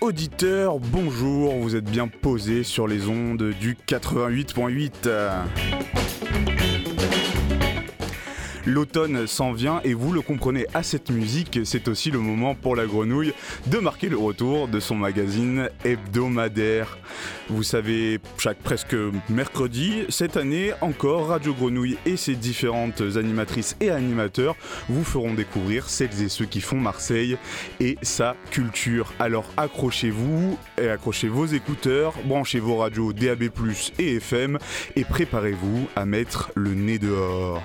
auditeurs, bonjour, vous êtes bien posés sur les ondes du 88.8. L'automne s'en vient et vous le comprenez à cette musique, c'est aussi le moment pour la grenouille de marquer le retour de son magazine hebdomadaire. Vous savez, chaque presque mercredi, cette année encore, Radio Grenouille et ses différentes animatrices et animateurs vous feront découvrir celles et ceux qui font Marseille et sa culture. Alors accrochez-vous et accrochez vos écouteurs, branchez vos radios DAB+, et FM et préparez-vous à mettre le nez dehors.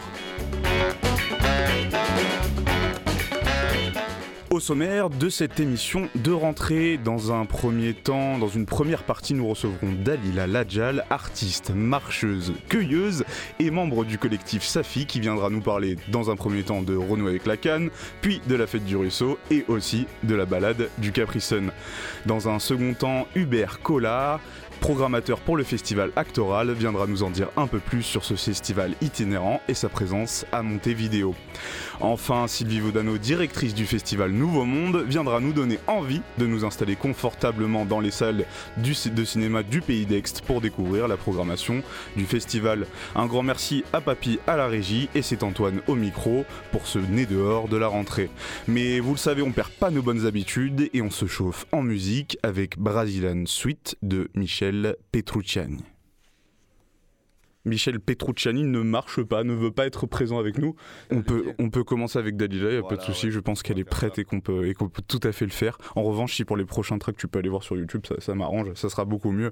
Au sommaire de cette émission de rentrée, dans un premier temps, dans une première partie, nous recevrons Dalila Ladjal, artiste, marcheuse, cueilleuse et membre du collectif Safi qui viendra nous parler dans un premier temps de Renault avec la canne, puis de la fête du ruisseau et aussi de la balade du Capri Dans un second temps, Hubert Collard, programmateur pour le festival Actoral, viendra nous en dire un peu plus sur ce festival itinérant et sa présence à Montevideo. Enfin, Sylvie Vaudano, directrice du festival Nouveau Monde, viendra nous donner envie de nous installer confortablement dans les salles de cinéma du Pays d'Aix pour découvrir la programmation du festival. Un grand merci à Papy à la régie et c'est Antoine au micro pour ce nez dehors de la rentrée. Mais vous le savez, on perd pas nos bonnes habitudes et on se chauffe en musique avec Brazilian Suite de Michel Petrucciani. Michel Petrucciani ne marche pas, ne veut pas être présent avec nous. On peut, on peut commencer avec Dalila, il n'y a pas de souci, je pense qu'elle est prête et qu'on peut, et peut tout à fait le faire. En revanche, si pour les prochains tracks tu peux aller voir sur YouTube, ça, m'arrange, ça sera beaucoup mieux.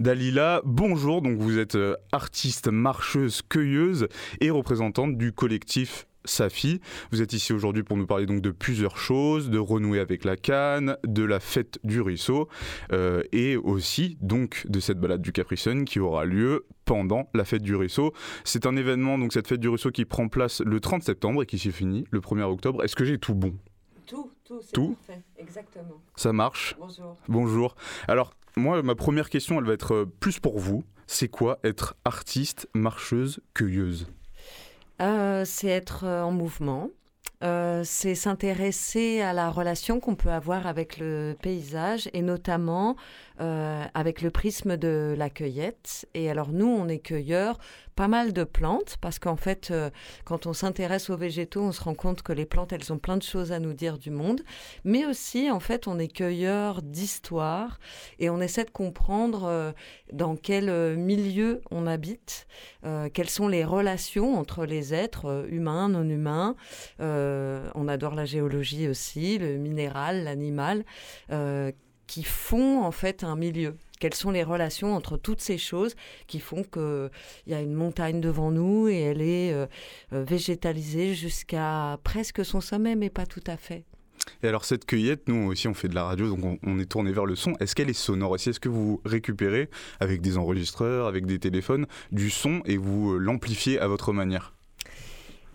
Dalila, bonjour, donc vous êtes euh, artiste, marcheuse, cueilleuse et représentante du collectif Safi. Vous êtes ici aujourd'hui pour nous parler donc de plusieurs choses, de renouer avec la canne, de la fête du ruisseau euh, et aussi donc de cette balade du Capri qui aura lieu pendant la fête du ruisseau. C'est un événement, donc cette fête du ruisseau qui prend place le 30 septembre et qui s'est fini le 1er octobre. Est-ce que j'ai tout bon? Tout, tout, c'est parfait, exactement. Ça marche? Bonjour. Bonjour. Alors, moi, ma première question, elle va être euh, plus pour vous. C'est quoi être artiste, marcheuse, cueilleuse? Euh, c'est être euh, en mouvement. Euh, c'est s'intéresser à la relation qu'on peut avoir avec le paysage et notamment avec le prisme de la cueillette. Et alors nous, on est cueilleurs pas mal de plantes parce qu'en fait, euh, quand on s'intéresse aux végétaux, on se rend compte que les plantes, elles ont plein de choses à nous dire du monde. Mais aussi, en fait, on est cueilleur d'histoire et on essaie de comprendre euh, dans quel euh, milieu on habite, quelles sont les relations entre les êtres humains, non humains. on adore la géologie aussi, le minéral, l'animal qui font en fait un milieu. Quelles sont les relations entre toutes ces choses qui font qu'il y a une montagne devant nous et elle est euh, euh, végétalisée jusqu'à presque son sommet, mais pas tout à fait. Et alors cette cueillette, nous aussi on fait de la radio, donc on, est tourné vers le son. Est-ce qu'elle est sonore aussi? Est-ce que vous récupérez avec des enregistreurs, avec des téléphones, du son et vous euh, l'amplifiez à votre manière?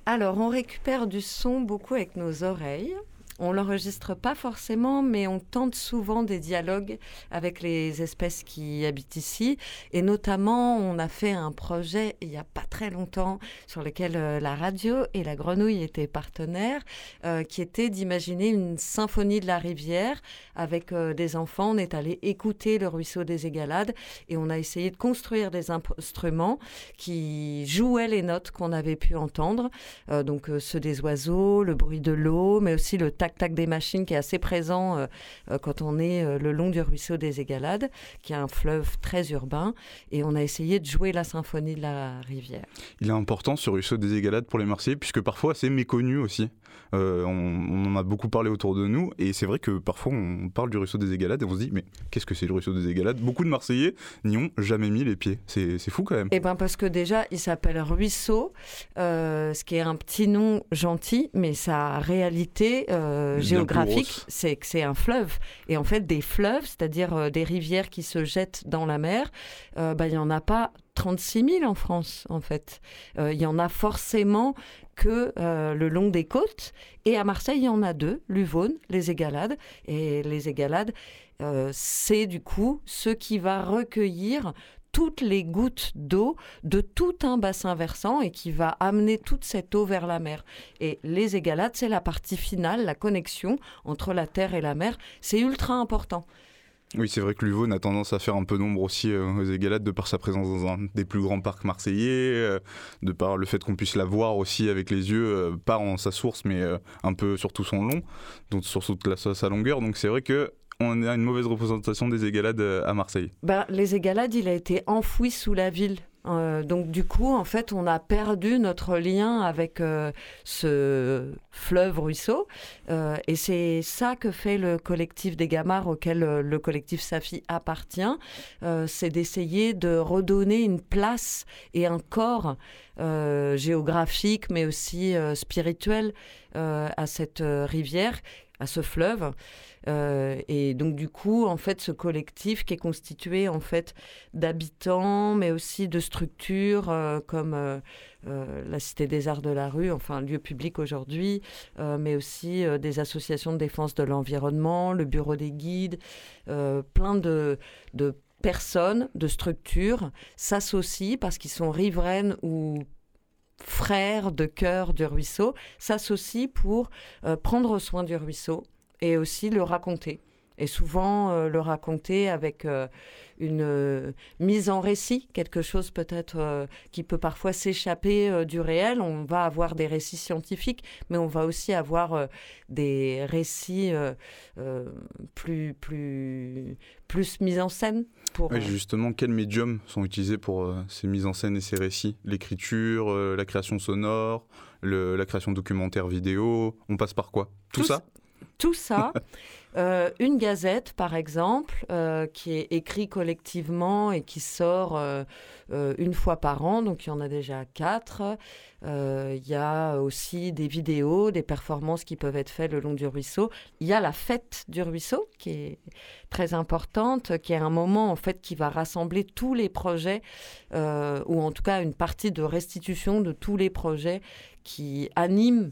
Alors, on récupère du son beaucoup avec nos oreilles. On l'enregistre pas forcément, mais on tente souvent des dialogues avec les espèces qui habitent ici. Et notamment, on a fait un projet il y a pas très longtemps sur lequel euh, la radio et la grenouille étaient partenaires, euh, qui était d'imaginer une symphonie de la rivière avec euh, des enfants. On est allé écouter le ruisseau des Égalades et on a essayé de construire des instruments qui jouaient les notes qu'on avait pu entendre. donc ceux des oiseaux, le bruit de l'eau, mais aussi le tac tac des machines qui est assez présent euh, euh, quand on est euh, le long du ruisseau des Égalades, qui est un fleuve très urbain, et on a essayé de jouer la symphonie de la rivière. Il est important ce ruisseau des Égalades pour les Marseillais, puisque parfois c'est méconnu aussi. Euh, on, en a beaucoup parlé autour de nous et c'est vrai que parfois on parle du ruisseau des Égalades et on se dit mais qu'est-ce que c'est le ruisseau des Égalades? Beaucoup de Marseillais n'y ont jamais mis les pieds. C'est fou quand même. Eh bien parce que déjà il s'appelle ruisseau, euh, ce qui est un petit nom gentil, mais sa réalité euh, géographique c'est que c'est un fleuve. Et en fait des fleuves, c'est-à-dire des rivières qui se jettent dans la mer, bah, il n'y en a pas 36 000 en France, en fait. Il y en a forcément que euh, le long des côtes. Et à Marseille, il y en a deux, l'Uvonne, les Égalades. Et les Égalades, euh, c'est du coup ce qui va recueillir toutes les gouttes d'eau de tout un bassin versant et qui va amener toute cette eau vers la mer. Et les égalades, c'est la partie finale, la connexion entre la terre et la mer. C'est ultra important. Oui, c'est vrai que l'Uvone a tendance à faire un peu d'ombre aussi euh, aux Égalades de par sa présence dans un des plus grands parcs marseillais, euh, de par le fait qu'on puisse la voir aussi avec les yeux, euh, pas en sa source, mais un peu sur tout son long, donc sur toute sa longueur. Donc c'est vrai que on a une mauvaise représentation des Égalades à Marseille. Ben, les Égalades, il a été enfoui sous la ville. Euh, donc du coup, en fait, on a perdu notre lien avec euh, ce fleuve ruisseau, euh, et c'est ça que fait le collectif des Gamards auquel le collectif Safi appartient, c'est d'essayer de redonner une place et un corps géographique, mais aussi spirituel à cette rivière, à ce fleuve. Euh, et donc du coup, en fait, ce collectif qui est constitué en fait d'habitants, mais aussi de structures euh, comme euh, la Cité des Arts de la rue, enfin lieu public aujourd'hui, mais aussi des associations de défense de l'environnement, le Bureau des guides, plein de, de personnes, de structures s'associent parce qu'ils sont riveraines ou frères de cœur du ruisseau, s'associent pour prendre soin du ruisseau, et aussi le raconter. Et souvent euh, le raconter avec euh, une euh, mise en récit, quelque chose peut-être qui peut parfois s'échapper du réel. On va avoir des récits scientifiques, mais on va aussi avoir des récits plus, plus, plus mis en scène. Pour, justement, quels médiums sont utilisés pour ces mises en scène et ces récits? L'écriture, la création sonore, la création documentaire vidéo, on passe par quoi? Tout ça? Tout ça, euh, une gazette par exemple, euh, qui est écrite collectivement et qui sort euh, une fois par an, donc il y en a déjà quatre. Il y a aussi des vidéos, des performances qui peuvent être faites le long du ruisseau. Il y a la fête du ruisseau qui est très importante, qui est un moment en fait qui va rassembler tous les projets, ou en tout cas une partie de restitution de tous les projets qui animent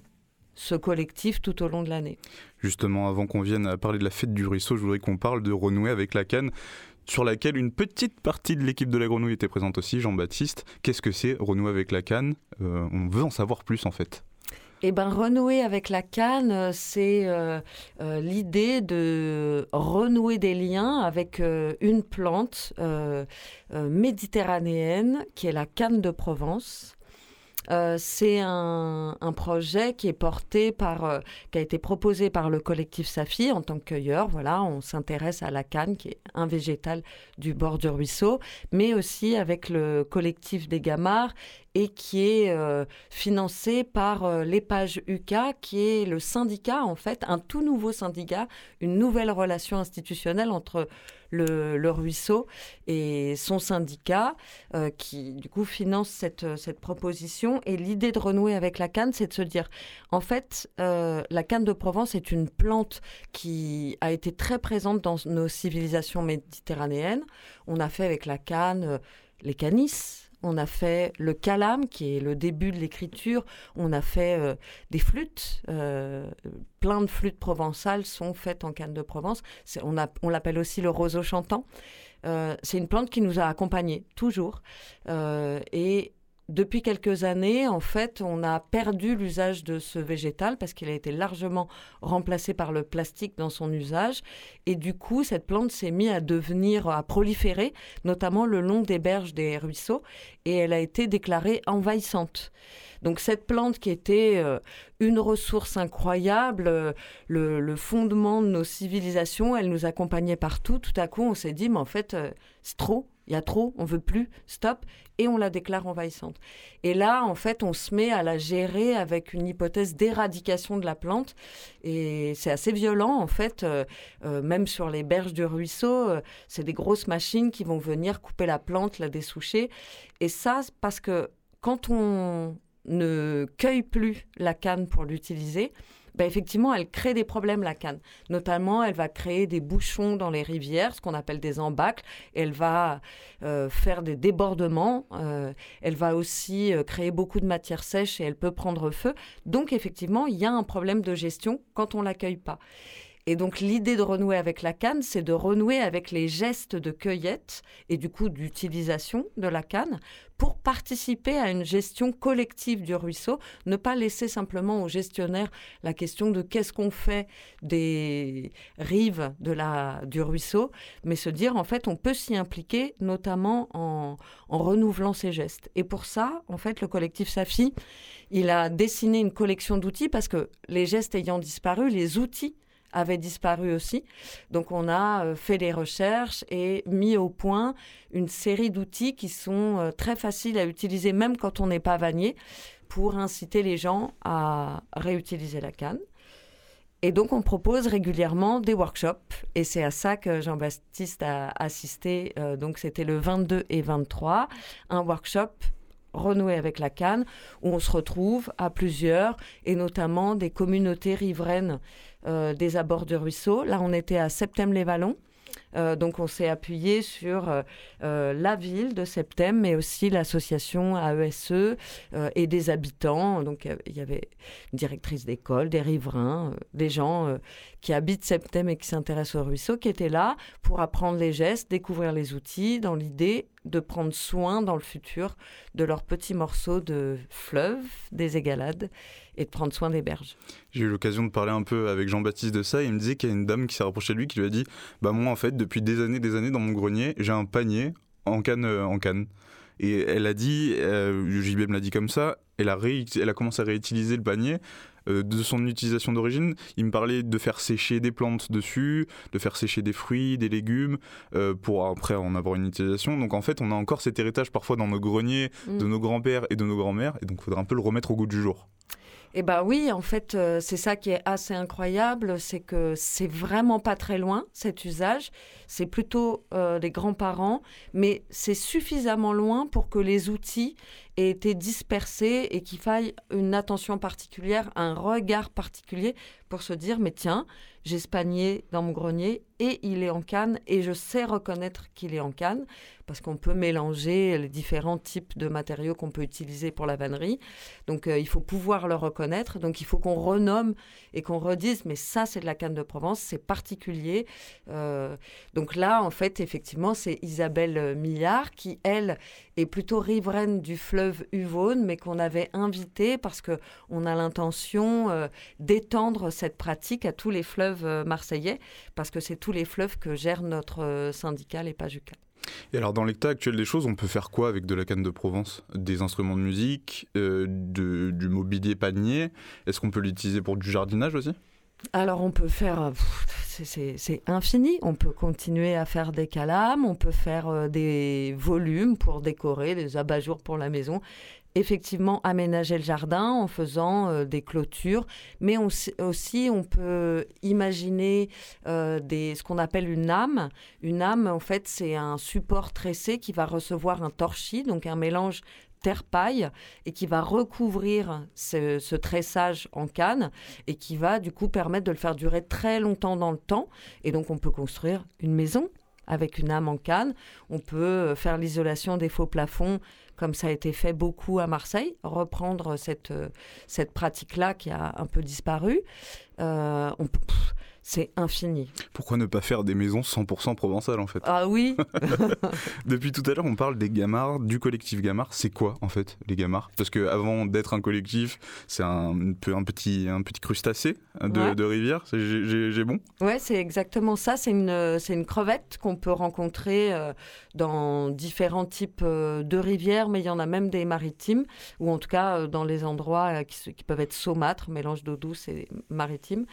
ce collectif tout au long de l'année. Justement, avant qu'on vienne à parler de la fête du ruisseau, je voudrais qu'on parle de renouer avec la canne sur laquelle une petite partie de l'équipe de la grenouille était présente aussi, Jean-Baptiste. Qu'est-ce que c'est renouer avec la canne? Euh, On veut en savoir plus en fait. Eh ben, renouer avec la canne, c'est euh, euh, l'idée de renouer des liens avec une plante méditerranéenne qui est la canne de Provence. Euh, c'est un, projet qui est porté par, euh, qui a été proposé par le collectif Safi en tant que cueilleur. Voilà, on s'intéresse à la canne, qui est un végétal du bord du ruisseau, mais aussi avec le collectif des Gamards et qui est euh, financé par euh, l'EPAGE UCA, qui est le syndicat, en fait, un tout nouveau syndicat, une nouvelle relation institutionnelle entre le, ruisseau et son syndicat, euh, qui du coup finance cette, cette proposition. Et l'idée de renouer avec la canne, c'est de se dire, en fait, la canne de Provence est une plante qui a été très présente dans nos civilisations méditerranéennes. On a fait avec la canne les canisses, on a fait le calame, qui est le début de l'écriture. On a fait euh, des flûtes. Euh, plein de flûtes provençales sont faites en canne de Provence. On, l'appelle aussi le roseau chantant. Euh, c'est une plante qui nous a accompagnés toujours. et depuis quelques années, en fait, on a perdu l'usage de ce végétal parce qu'il a été largement remplacé par le plastique dans son usage. Et du coup, cette plante s'est mise à devenir, à proliférer, notamment le long des berges des ruisseaux, et elle a été déclarée envahissante. Donc cette plante qui était euh, une ressource incroyable, euh, le, fondement de nos civilisations, elle nous accompagnait partout. Tout à coup, on s'est dit, mais en fait, euh, c'est trop, il y a trop, on veut plus, stop, et on la déclare envahissante. Et là, en fait, on se met à la gérer avec une hypothèse d'éradication de la plante, et c'est assez violent, en fait, même sur les berges du ruisseau, c'est des grosses machines qui vont venir couper la plante, la dessoucher, et ça, parce que quand on, ne cueille plus la canne pour l'utiliser, ben effectivement, elle crée des problèmes, la canne. Notamment, elle va créer des bouchons dans les rivières, ce qu'on appelle des embâcles. Elle va euh, faire des débordements. Euh, elle va aussi euh, créer beaucoup de matière sèche et elle peut prendre feu. Donc, effectivement, il y a un problème de gestion quand on l'accueille pas. Et donc l'idée de renouer avec la canne, c'est de renouer avec les gestes de cueillette et du coup d'utilisation de la canne pour participer à une gestion collective du ruisseau, ne pas laisser simplement aux gestionnaires la question de qu'est-ce qu'on fait des rives de la, du ruisseau, mais se dire en fait on peut s'y impliquer notamment en, en renouvelant ces gestes. Et pour ça, en fait, le collectif Safi, il a dessiné une collection d'outils parce que les gestes ayant disparu, les outils avait disparu aussi. Donc on a euh, fait des recherches et mis au point une série d'outils qui sont euh, très faciles à utiliser même quand on n'est pas vannier pour inciter les gens à réutiliser la canne. Et donc on propose régulièrement des workshops et c'est à ça que Jean-Baptiste a assisté. Euh, donc c'était le 22 et 23, un workshop renouer avec la canne, où on se retrouve à plusieurs, et notamment des communautés riveraines euh, des abords du ruisseau. Là, on était à Septembre-les-Vallons. Euh, donc on s'est appuyé sur euh, la ville de Septem, mais aussi l'association AESE et des habitants. Donc il y avait une directrice d'école, des riverains, des gens qui habitent Septem et qui s'intéressent au ruisseau, qui étaient là pour apprendre les gestes, découvrir les outils, dans l'idée de prendre soin dans le futur de leurs petits morceaux de fleuve, des égalades, et de prendre soin des berges. J'ai eu l'occasion de parler un peu avec Jean-Baptiste de ça, et il me disait qu'il y a une dame qui s'est rapprochée de lui qui lui a dit Bah, moi, en fait, depuis des années, des années, dans mon grenier, j'ai un panier en canne. Euh, en canne. Et elle a dit, euh, JB me l'a dit comme ça, elle a, elle a commencé à réutiliser le panier euh, de son utilisation d'origine. Il me parlait de faire sécher des plantes dessus, de faire sécher des fruits, des légumes, euh, pour après en avoir une utilisation. Donc en fait, on a encore cet héritage parfois dans nos greniers, de mm. nos grands-pères et de nos grands-mères, et donc il faudrait un peu le remettre au goût du jour. Eh bien oui, en fait, euh, c'est ça qui est assez incroyable, c'est que c'est vraiment pas très loin, cet usage. C'est plutôt des grands-parents, mais c'est suffisamment loin pour que les outils aient été dispersés et qu'il faille une attention particulière, un regard particulier pour se dire, mais tiens, j'ai ce panier dans mon grenier et il est en canne et je sais reconnaître qu'il est en canne parce qu'on peut mélanger les différents types de matériaux qu'on peut utiliser pour la vannerie. Donc euh, il faut pouvoir le reconnaître. Donc il faut qu'on renomme et qu'on redise mais ça c'est de la canne de Provence, c'est particulier. Euh, donc là en fait effectivement c'est Isabelle Millard qui elle est plutôt riveraine du fleuve Uvonne mais qu'on avait invité parce que on a l'intention euh, d'étendre cette pratique à tous les fleuves marseillais parce que c'est tous les fleuves que gère notre syndicat les Pajuca. Et alors, dans l'état actuel des choses, on peut faire quoi avec de la canne de Provence? Des instruments de musique, euh, du mobilier panier? Est-ce qu'on peut l'utiliser pour du jardinage aussi? Alors on peut faire, c'est infini, on peut continuer à faire des calames, on peut faire euh, des volumes pour décorer, des abat-jours pour la maison. Effectivement aménager le jardin en faisant euh, des clôtures, mais aussi on peut imaginer euh, des, ce qu'on appelle une âme. Une âme, en fait, c'est un support tressé qui va recevoir un torchis, donc un mélange terre-paille, et qui va recouvrir ce, tressage en canne, et qui va du coup permettre de le faire durer très longtemps dans le temps. Et donc on peut construire une maison avec une âme en canne. On peut euh, faire l'isolation des faux plafonds comme ça a été fait beaucoup à Marseille, reprendre cette, euh, cette pratique-là qui a un peu disparu. Euh, on, c'est infini. Pourquoi ne pas faire des maisons 100% provençales en fait? Ah oui Depuis tout à l'heure, on parle des gamards, du collectif Gamard. C'est quoi en fait les gamards? Parce qu'avant d'être un collectif, c'est un, un, petit, un petit crustacé de, rivière. J'ai bon? Ouais, c'est exactement ça. C'est une, une crevette qu'on peut rencontrer euh, dans différents types euh, de rivières, mais il y en a même des maritimes, ou en tout cas euh, dans les endroits qui, qui peuvent être saumâtres, mélange d'eau douce et maritime.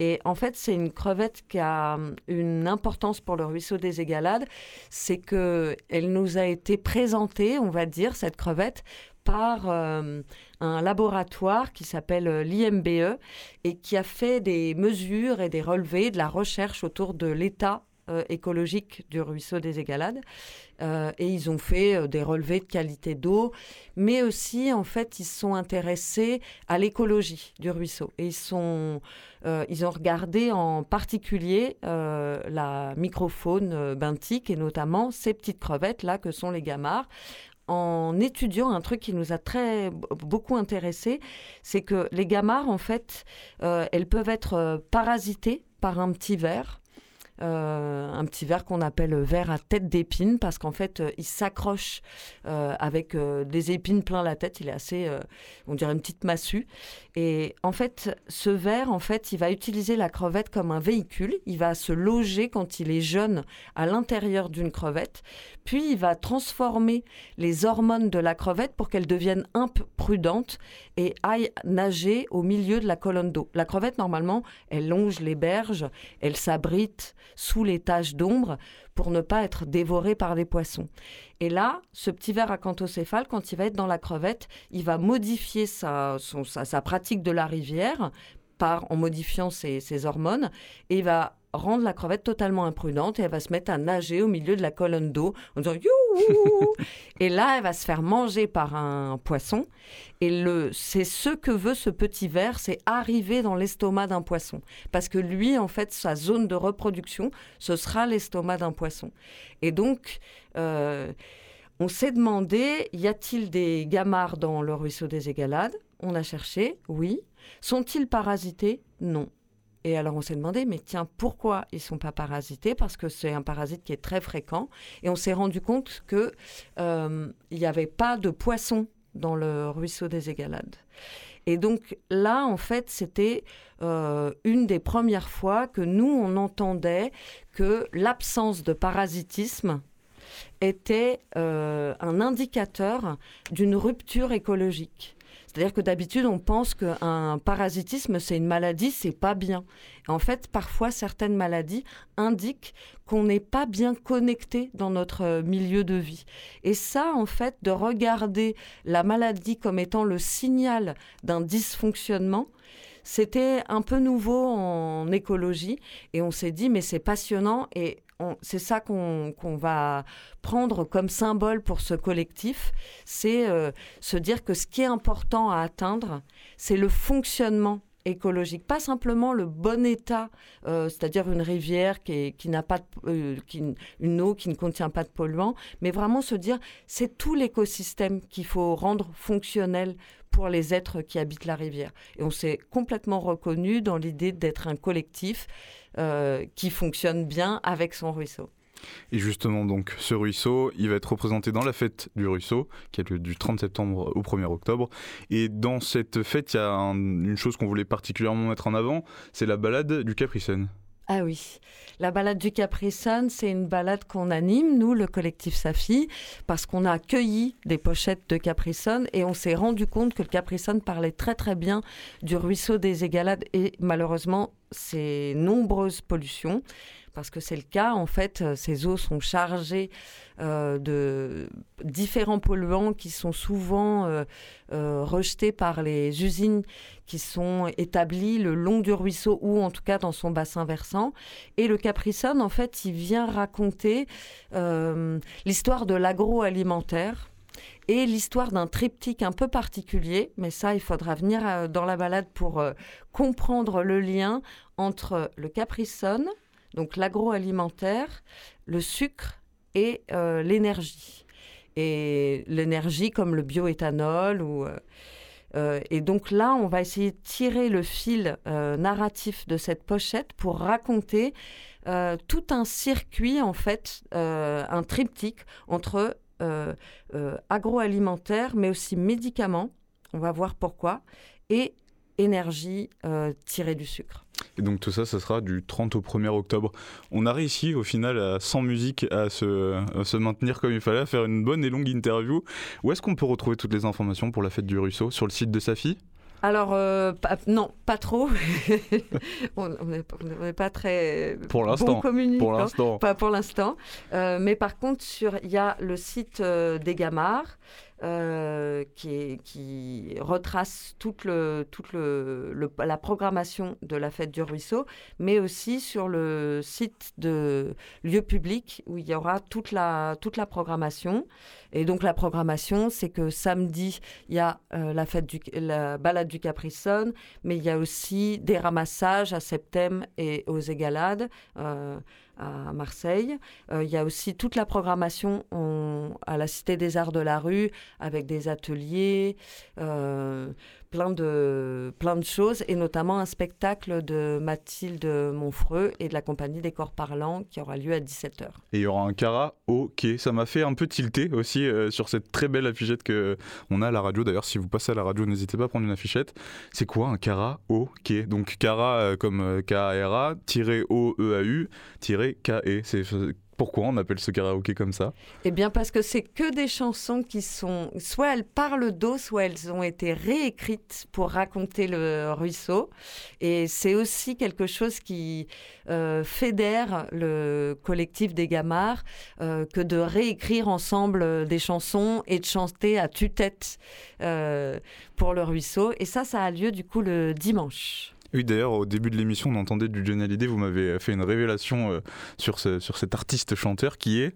Et en fait, c'est une crevette qui a hum, une importance pour le ruisseau des Égalades, c'est que elle nous a été présentée, on va dire, cette crevette, par hum, un laboratoire qui s'appelle euh, l'IMBE et qui a fait des mesures et des relevés de la recherche autour de l'état euh, écologique du ruisseau des Égalades. Euh, et ils ont fait euh, des relevés de qualité d'eau, mais aussi, en fait, ils sont intéressés à l'écologie du ruisseau. Et ils, sont, ils ont regardé en particulier la microfaune benthique et notamment ces petites crevettes-là que sont les gamards en étudiant un truc qui nous a très beaucoup intéressé, c'est que les gamards, en fait, elles peuvent être parasitées par un petit euh, un petit verre qu'on appelle verre à tête d'épine parce qu'en fait, euh, il s'accroche euh, avec des épines plein la tête. Il est assez, on dirait une petite massue. Et en fait, ce verre, en fait, il va utiliser la crevette comme un véhicule. Il va se loger quand il est jeune à l'intérieur d'une crevette. Puis, il va transformer les hormones de la crevette pour qu'elle devienne un peu prudente et aille nager au milieu de la colonne d'eau. La crevette, normalement, elle longe les berges, elle s'abrite sous les taches d'ombre pour ne pas être dévoré par les poissons. Et là, ce petit ver acanthocéphale, quand il va être dans la crevette, il va modifier sa, pratique de la rivière par, en modifiant ses, ses hormones et il va rendre la crevette totalement imprudente et elle va se mettre à nager au milieu de la colonne d'eau en disant youhou! Et là elle va se faire manger par un poisson. Et le c'est ce que veut ce petit ver c'est arriver dans l'estomac d'un poisson. Parce que lui en fait sa zone de reproduction ce sera l'estomac d'un poisson. Et donc euh, on s'est demandé y a-t-il des gamards dans le ruisseau des Égalades? On a cherché oui. Sont-ils parasités? Non et alors on s'est demandé, mais tiens, pourquoi ils sont pas parasités? Parce que c'est un parasite qui est très fréquent. Et on s'est rendu compte qu'il euh, n'y avait pas de poissons dans le ruisseau des Égalades. Et donc là, en fait, c'était euh, une des premières fois que nous, on entendait que l'absence de parasitisme était euh, un indicateur d'une rupture écologique. C'est-à-dire que d'habitude, on pense qu'un parasitisme, c'est une maladie, c'est pas bien. en fait, parfois, certaines maladies indiquent qu'on n'est pas bien connecté dans notre euh, milieu de vie. Et ça, en fait, de regarder la maladie comme étant le signal d'un dysfonctionnement, c'était un peu nouveau en écologie et on s'est dit mais c'est passionnant et c'est ça qu'on va prendre comme symbole pour ce collectif, c'est euh, se dire que ce qui est important à atteindre, c'est le fonctionnement écologique, pas simplement le bon état, euh, c'est-à-dire une rivière qui, n'a pas euh, une eau qui ne contient pas de polluants, mais vraiment se dire c'est tout l'écosystème qu'il faut rendre fonctionnel pour les êtres qui habitent la rivière. Et on s'est complètement reconnu dans l'idée d'être un collectif euh, qui fonctionne bien avec son ruisseau. Et justement, donc, ce ruisseau, il va être représenté dans la fête du ruisseau, qui est du 30 septembre au 1er octobre. Et dans cette fête, il y a une chose qu'on voulait particulièrement mettre en avant, c'est la balade du Capricène. Ah oui, la balade du Capri-Sun, c'est une balade qu'on anime, nous, le collectif Safi, parce qu'on a accueilli des pochettes de Capri-Sun et on s'est rendu compte que le Capri-Sun parlait très très bien du ruisseau des Égalades et malheureusement ses nombreuses pollutions parce que c'est le cas. En fait, euh, ces eaux sont chargées euh, de différents polluants qui sont souvent euh, rejetés par les usines qui sont établies le long du ruisseau ou en tout cas dans son bassin versant. Et le Capricone, en fait, il vient raconter l'histoire de l'agroalimentaire et l'histoire d'un triptyque un peu particulier, mais ça, il faudra venir dans la balade pour comprendre le lien entre le Capricone, donc l'agroalimentaire, le sucre et euh, l'énergie. Et l'énergie comme le bioéthanol ou... Euh, euh, et donc là, on va essayer de tirer le fil narratif de cette pochette pour raconter tout un circuit, en fait, un triptyque entre agroalimentaire, mais aussi médicaments, on va voir pourquoi, et énergie tirée du sucre. Et donc tout ça, ça sera du 30 au 1er octobre. On a réussi au final, à, sans musique, à se, se, maintenir comme il fallait, à faire une bonne et longue interview. Où est-ce qu'on peut retrouver toutes les informations pour la fête du ruisseau? Sur le site de Safi? Alors, euh, non, pas trop. on n'est pas très pour l'instant, bon Pour l'instant. Pas pour l'instant. Euh, mais par contre, il y a le site euh, des Gamards. Euh, qui, retrace toute, la programmation de la fête du ruisseau, mais aussi sur le site de lieu public où il y aura toute la, programmation. Et donc la programmation, c'est que samedi, il y a euh, la fête du, la balade du Capricone, mais il y a aussi des ramassages à Septem et aux Égalades. Euh, à Marseille. Euh, il y a aussi toute la programmation à la Cité des Arts de la Rue avec des ateliers, plein, de, plein de choses, et notamment un spectacle de Mathilde Monfreux et de la compagnie des corps parlants qui aura lieu à 17h. Et il y aura un karaoké. Ça m'a fait un peu tilter aussi sur cette très belle affichette qu'on a à la radio. D'ailleurs, si vous passez à la radio, n'hésitez pas à prendre une affichette. C'est quoi un karaoké Donc, kara comme K-A-R-A, O-E-A-U, K-E. C'est pourquoi on appelle ce karaoké comme ça? Eh bien parce que c'est que des chansons qui sont, soit elles parlent d'eau, soit elles ont été réécrites pour raconter le ruisseau. Et c'est aussi quelque chose qui euh, fédère le collectif des Gamards euh, que de réécrire ensemble des chansons et de chanter à tue-tête euh, pour le ruisseau. Et ça, ça a lieu du coup le dimanche. Oui, d'ailleurs, au début de l'émission, on entendait du Johnny Hallyday. Vous m'avez fait une révélation euh, sur, sur cet artiste chanteur qui est.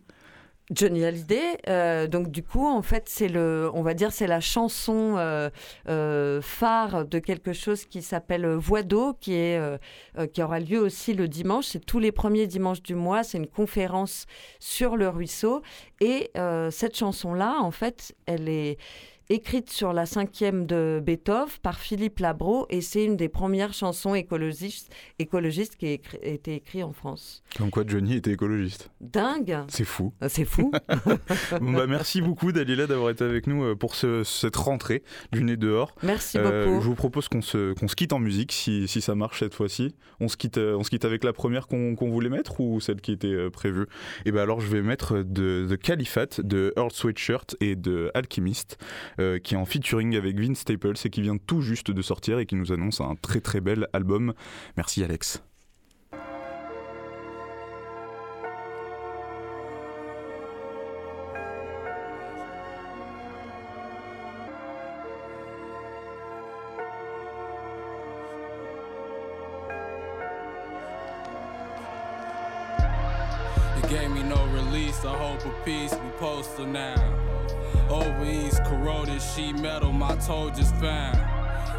Johnny Hallyday, euh, donc du coup, en fait, c'est le, on va dire, c'est la chanson euh, phare de quelque chose qui s'appelle Voix d'eau, qui est, qui aura lieu aussi le dimanche. C'est tous les premiers dimanches du mois. C'est une conférence sur le ruisseau. Et cette chanson-là, en fait, elle est écrite sur la cinquième de Beethoven par Philippe Labro et c'est une des premières chansons écologistes, écologistes qui a été écrite en France. Comme quoi Johnny était écologiste. Dingue C'est fou. Euh, c'est fou. bah, merci beaucoup Dalila d'avoir été avec nous euh, pour cette rentrée du nez dehors. Merci euh, beaucoup. Je vous propose qu'on se, qu'on se quitte en musique si, si ça marche cette fois-ci. On, se quitte, on se quitte avec la première qu'on, voulait mettre ou celle qui était prévue? Et eh ben alors je vais mettre de The Caliphate de Earl Sweatshirt et de Alchemist. Euh, qui est en featuring avec Vince Staples et qui vient tout juste de sortir et qui nous annonce un très très bel album. Merci Alex. Over East, corroded sheet metal, my toe just found.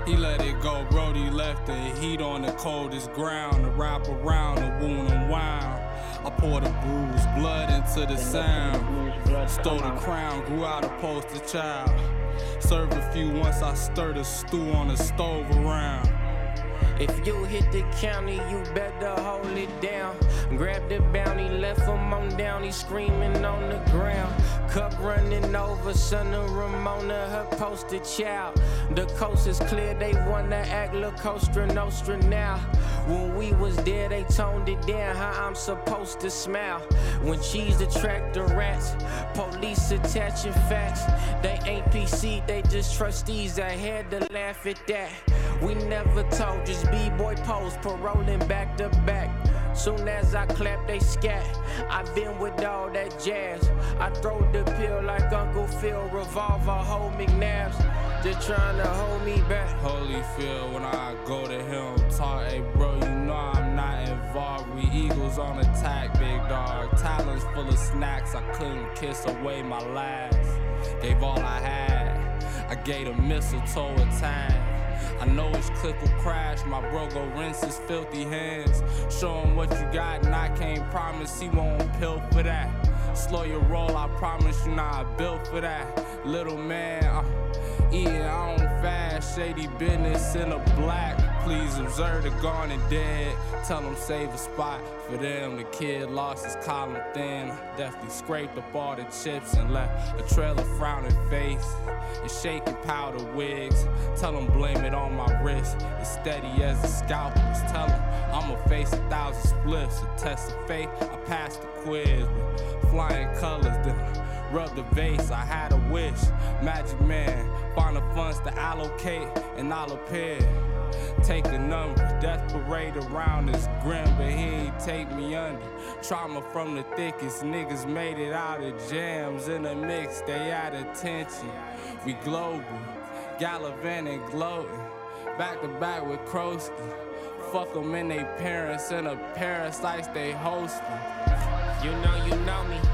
He let it go, Brody left the heat on the coldest ground. To wrap around the wound and wound. I poured the bruised blood into the sound. Stole the crown, grew out a poster child. Served a few once I stirred a stew on the stove around. If you hit the county, you better hold it down. Grab the bounty, left him on down, he screaming on the ground. Cup running over, son of Ramona, her poster child. The coast is clear, they wanna act La Costa Nostra now. When we was there, they toned it down, how I'm supposed to smile. When cheese attract the rats, police attaching facts. They ain't PC, they just trustees. I had to laugh at that. We never told, just B-boy pose, paroling back to back. Soon as I clap, they scat. I've been with all that jazz. I throw the pill like Uncle Phil, revolver, hold McNabs. Just trying to hold me back. Holy Phil, when I go to him, talk, hey bro, you know I'm not involved. We eagles on attack, big dog. Talons full of snacks, I couldn't kiss away my last. Gave all I had, I gave a mistletoe a time. I know his click will crash. My bro go rinse his filthy hands. Show him what you got, and I can't promise he won't pill for that. Slow your roll, I promise you not built for that. Little man, uh, eating on fast, shady business in a black. Please observe the and dead. Tell them save a spot for them. The kid lost his column thin. Definitely scraped up all the chips and left a trail of frowning face and shaking powder wigs. Tell them blame it on my wrist. It's steady as the scalpels. Tell them I'ma face a thousand splits. A test of faith, I passed the quiz with flying colors. Then rub the vase, I had a wish. Magic man, find the funds to allocate, and I'll appear. Take a number, death parade around is grim, but he ain't take me under. Trauma from the thickest, niggas made it out of jams. In the mix, they out attention. We global, gallivanting, gloating. Back to back with Krosky. Fuck them and they parents in a parasites they hosting. You know, you know me.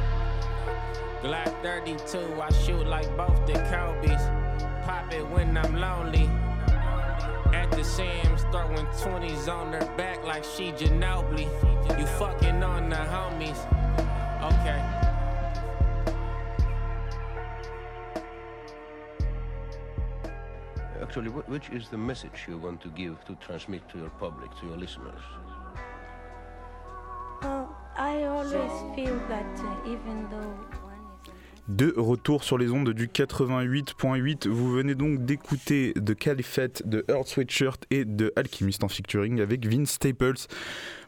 Glock 32, I shoot like both the Kobe's. Pop it when I'm lonely. At the Sam's, throwing 20s on her back like she Ginobili. You fucking on the homies. Okay. Actually, which is the message you want to give, to transmit to your public, to your listeners? Uh, I always feel that uh, even though de retour sur les ondes du 88.8. Vous venez donc d'écouter The Caliphate de Earth Sweatshirt et de Alchemist en featuring avec Vince Staples.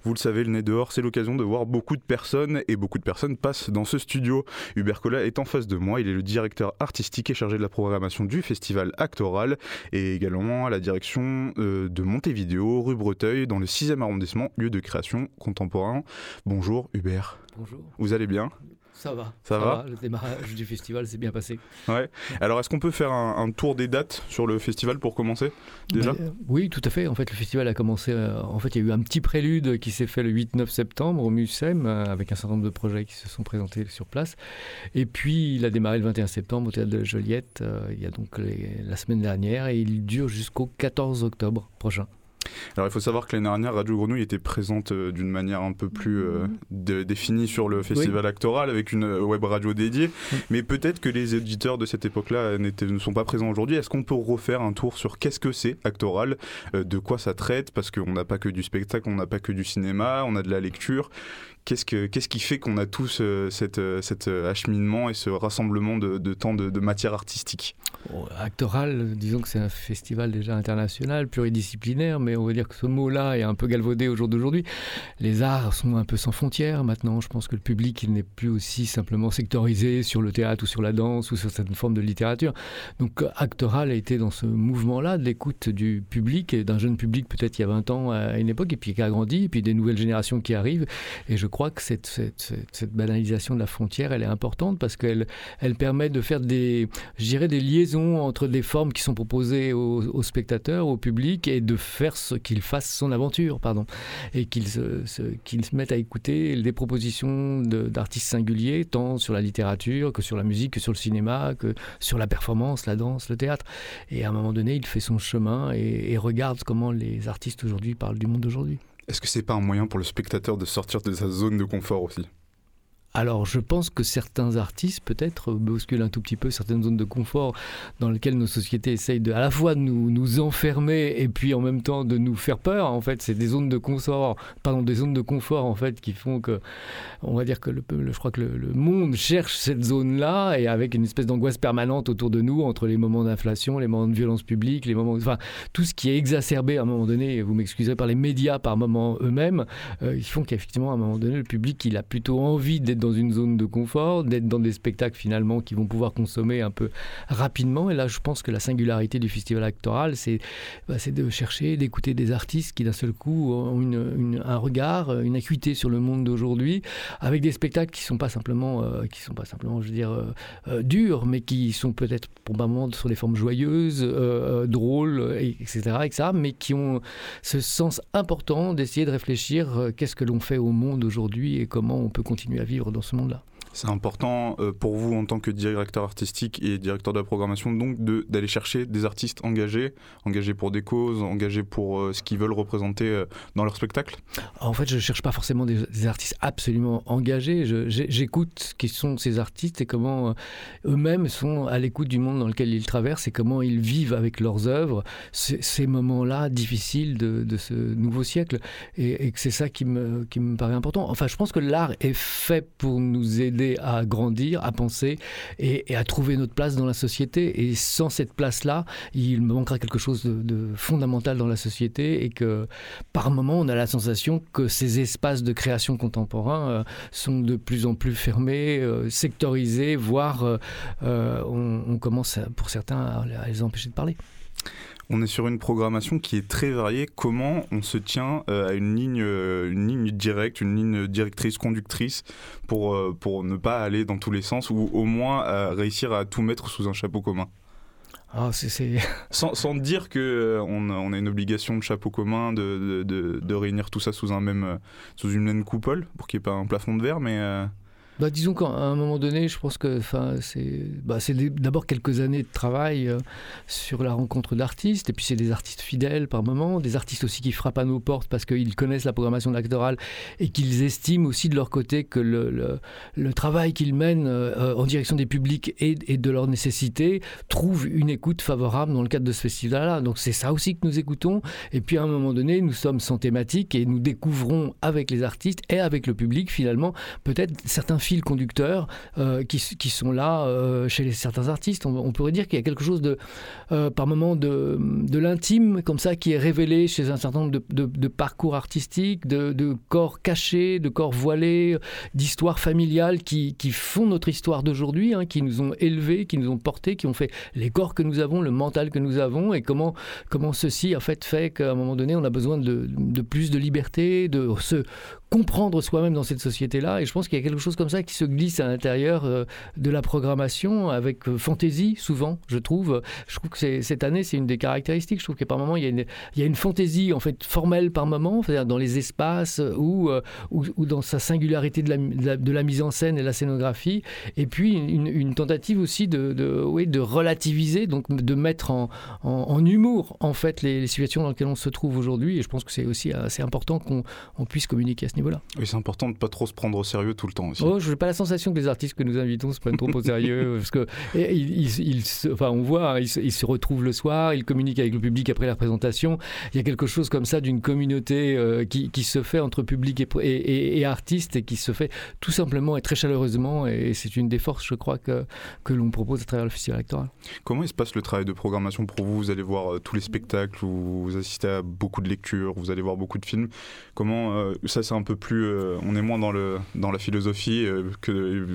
Vous le savez, le nez dehors, c'est l'occasion de voir beaucoup de personnes et beaucoup de personnes passent dans ce studio. Hubert Collat est en face de moi, il est le directeur artistique et chargé de la programmation du festival Actoral et également à la direction euh, de Montevideo, rue Breteuil, dans le 6e arrondissement, lieu de création contemporain. Bonjour Hubert. Bonjour. Vous allez bien? Ça va. Ça, va, Le démarrage du festival s'est bien passé. Ouais. Alors, est-ce qu'on peut faire un, tour des dates sur le festival pour commencer déjà ben, Oui, tout à fait. En fait, le festival a commencé. Euh, en fait, il y a eu un petit prélude qui s'est fait le 8-9 septembre au MUSEM euh, avec un certain nombre de projets qui se sont présentés sur place. Et puis, il a démarré le 21 septembre au théâtre de Joliette. Euh, il y a donc la semaine dernière et il dure jusqu'au 14 octobre prochain. Alors il faut savoir que l'année dernière, Radio Grenouille était présente euh, d'une manière un peu plus euh, définie sur le festival actoral avec une euh, web radio dédiée. Mais peut-être que les éditeurs de cette époque-là ne sont pas présents aujourd'hui. Est-ce qu'on peut refaire un tour sur qu'est-ce que c'est actoral, de quoi ça traite? Parce qu'on n'a pas que du spectacle, on n'a pas que du cinéma, on a de la lecture. Qu'est-ce, qui fait qu'on a tous cette, cet acheminement et ce rassemblement de, de temps de, matière artistique? Actoral, disons que c'est un festival déjà international, pluridisciplinaire, mais on va dire que ce mot-là est un peu galvaudé au jour d'aujourd'hui. Les arts sont un peu sans frontières maintenant. Je pense que le public, il n'est plus aussi simplement sectorisé sur le théâtre ou sur la danse ou sur certaines formes de littérature. Donc Actoral a été dans ce mouvement-là de l'écoute du public et d'un jeune public peut-être il y a 20 ans à une époque et puis qui a grandi et puis des nouvelles générations qui arrivent. Et je crois que cette, banalisation de la frontière, elle est importante parce qu'elle elle permet de faire des, je des liaisons entre des formes qui sont proposées aux, aux spectateurs, au public et de faire qu'il fasse son aventure, pardon, et qu'il se mette à écouter des propositions d'artistes singuliers, tant sur la littérature que sur la musique, que sur le cinéma, que sur la performance, la danse, le théâtre. Et à un moment donné, il fait son chemin et, et regarde comment les artistes aujourd'hui parlent du monde d'aujourd'hui. Est-ce que c'est pas un moyen pour le spectateur de sortir de sa zone de confort aussi? Alors je pense que certains artistes peut-être bousculent un tout petit peu certaines zones de confort dans lesquelles nos sociétés essayent de, à la fois de nous, nous enfermer et puis en même temps de nous faire peur. En fait, c'est des zones de confort, pardon, des zones de confort en fait qui font que, on va dire que le, je crois que le, monde cherche cette zone-là et avec une espèce d'angoisse permanente autour de nous entre les moments d'inflation, les moments de violence publique, les moments, enfin tout ce qui est exacerbé à un moment donné. Vous m'excuserez par les médias par moments eux-mêmes, euh, ils font qu'effectivement à un moment donné le public il a plutôt envie d'être dans une zone de confort, d'être dans des spectacles finalement qui vont pouvoir consommer un peu rapidement. Et là, je pense que la singularité du festival actoral, c'est bah, de chercher, d'écouter des artistes qui d'un seul coup ont un regard, une acuité sur le monde d'aujourd'hui, avec des spectacles qui sont pas simplement, euh, qui sont pas simplement, je veux dire, euh, euh, durs, mais qui sont peut-être probablement sur des formes joyeuses, drôles, etc., etc., mais qui ont ce sens important d'essayer de réfléchir qu'est-ce que l'on fait au monde aujourd'hui et comment on peut continuer à vivre dans ce monde-là. C'est important euh, pour vous en tant que directeur artistique et directeur de la programmation donc d'aller chercher des artistes engagés, engagés pour des causes, engagés pour euh, ce qu'ils veulent représenter euh, dans leur spectacle? En fait, je ne cherche pas forcément des, artistes absolument engagés. J'écoute qui sont ces artistes et comment eux-mêmes sont à l'écoute du monde dans lequel ils traversent et comment ils vivent avec leurs œuvres ces moments-là difficiles de, ce nouveau siècle. Et, et c'est ça qui me, qui me paraît important. Enfin, je pense que l'art est fait pour nous aider à grandir, à penser et, à trouver notre place dans la société. Et sans cette place-là, il manquera quelque chose de, fondamental dans la société et que par moment, on a la sensation que ces espaces de création contemporain euh, sont de plus en plus fermés, euh, sectorisés, voire euh, on, commence pour certains à les empêcher de parler. On est sur une programmation qui est très variée. Comment on se tient euh, à une ligne, euh, une ligne directe, une ligne directrice conductrice pour, euh, pour ne pas aller dans tous les sens ou au moins réussir à tout mettre sous un chapeau commun? Ah, c'est, sans, sans, dire qu'on on a une obligation de chapeau commun de, de, de, réunir tout ça sous, un même, sous une même coupole pour qu'il n'y ait pas un plafond de verre, mais bah, disons qu'à un moment donné, je pense que c'est bah, d'abord quelques années de travail euh, sur la rencontre d'artistes, et puis c'est des artistes fidèles par moment, des artistes aussi qui frappent à nos portes parce qu'ils connaissent la programmation actorale et qu'ils estiment aussi de leur côté que le, le, travail qu'ils mènent euh, en direction des publics et, et, de leurs nécessités trouve une écoute favorable dans le cadre de ce festival-là. Donc c'est ça aussi que nous écoutons, et puis à un moment donné, nous sommes sans thématique et nous découvrons avec les artistes et avec le public finalement peut-être certains fils conducteurs euh, qui, sont là euh, chez certains artistes. On, pourrait dire qu'il y a quelque chose de, euh, par moment de, l'intime, comme ça, qui est révélé chez un certain nombre de, parcours artistiques, de, corps cachés, de corps voilés, d'histoires familiales qui, font notre histoire d'aujourd'hui, hein, qui nous ont élevés, qui nous ont portés, qui ont fait les corps que nous avons, le mental que nous avons, et comment, ceci en fait fait qu'à un moment donné, on a besoin de, de plus de liberté, de se comprendre soi-même dans cette société-là. Et je pense qu'il y a quelque chose comme ça qui se glisse à l'intérieur euh, de la programmation avec euh, fantaisie, souvent, je trouve. Je trouve que cette année, c'est une des caractéristiques. Je trouve que par moment, il y a une, il y a une fantaisie en fait formelle par moment, dans les espaces ou, euh, ou, dans sa singularité de la, de la, mise en scène et la scénographie. Et puis une, une tentative aussi de, de, oui, de relativiser, donc de mettre en, en, humour en fait les, les, situations dans lesquelles on se trouve aujourd'hui. Et je pense que c'est aussi assez important qu'on puisse communiquer à ce niveau. Oui, c'est important de ne pas trop se prendre au sérieux tout le temps aussi. Oh, je n'ai pas la sensation que les artistes que nous invitons se prennent trop au sérieux. parce que ils, enfin, on voit, hein, ils, se retrouvent le soir, ils communiquent avec le public après la présentation. Il y a quelque chose comme ça d'une communauté euh, qui, qui, se fait entre public et, et, et, artistes et qui se fait tout simplement et très chaleureusement. Et c'est une des forces, je crois, que, que l'on propose à travers le festival électoral. Comment il se passe le travail de programmation pour vous? Vous allez voir euh, tous les spectacles, vous, vous assistez à beaucoup de lectures, vous allez voir beaucoup de films. Comment euh, ça, c'est un peu plus, euh, on est moins dans le dans la philosophie euh,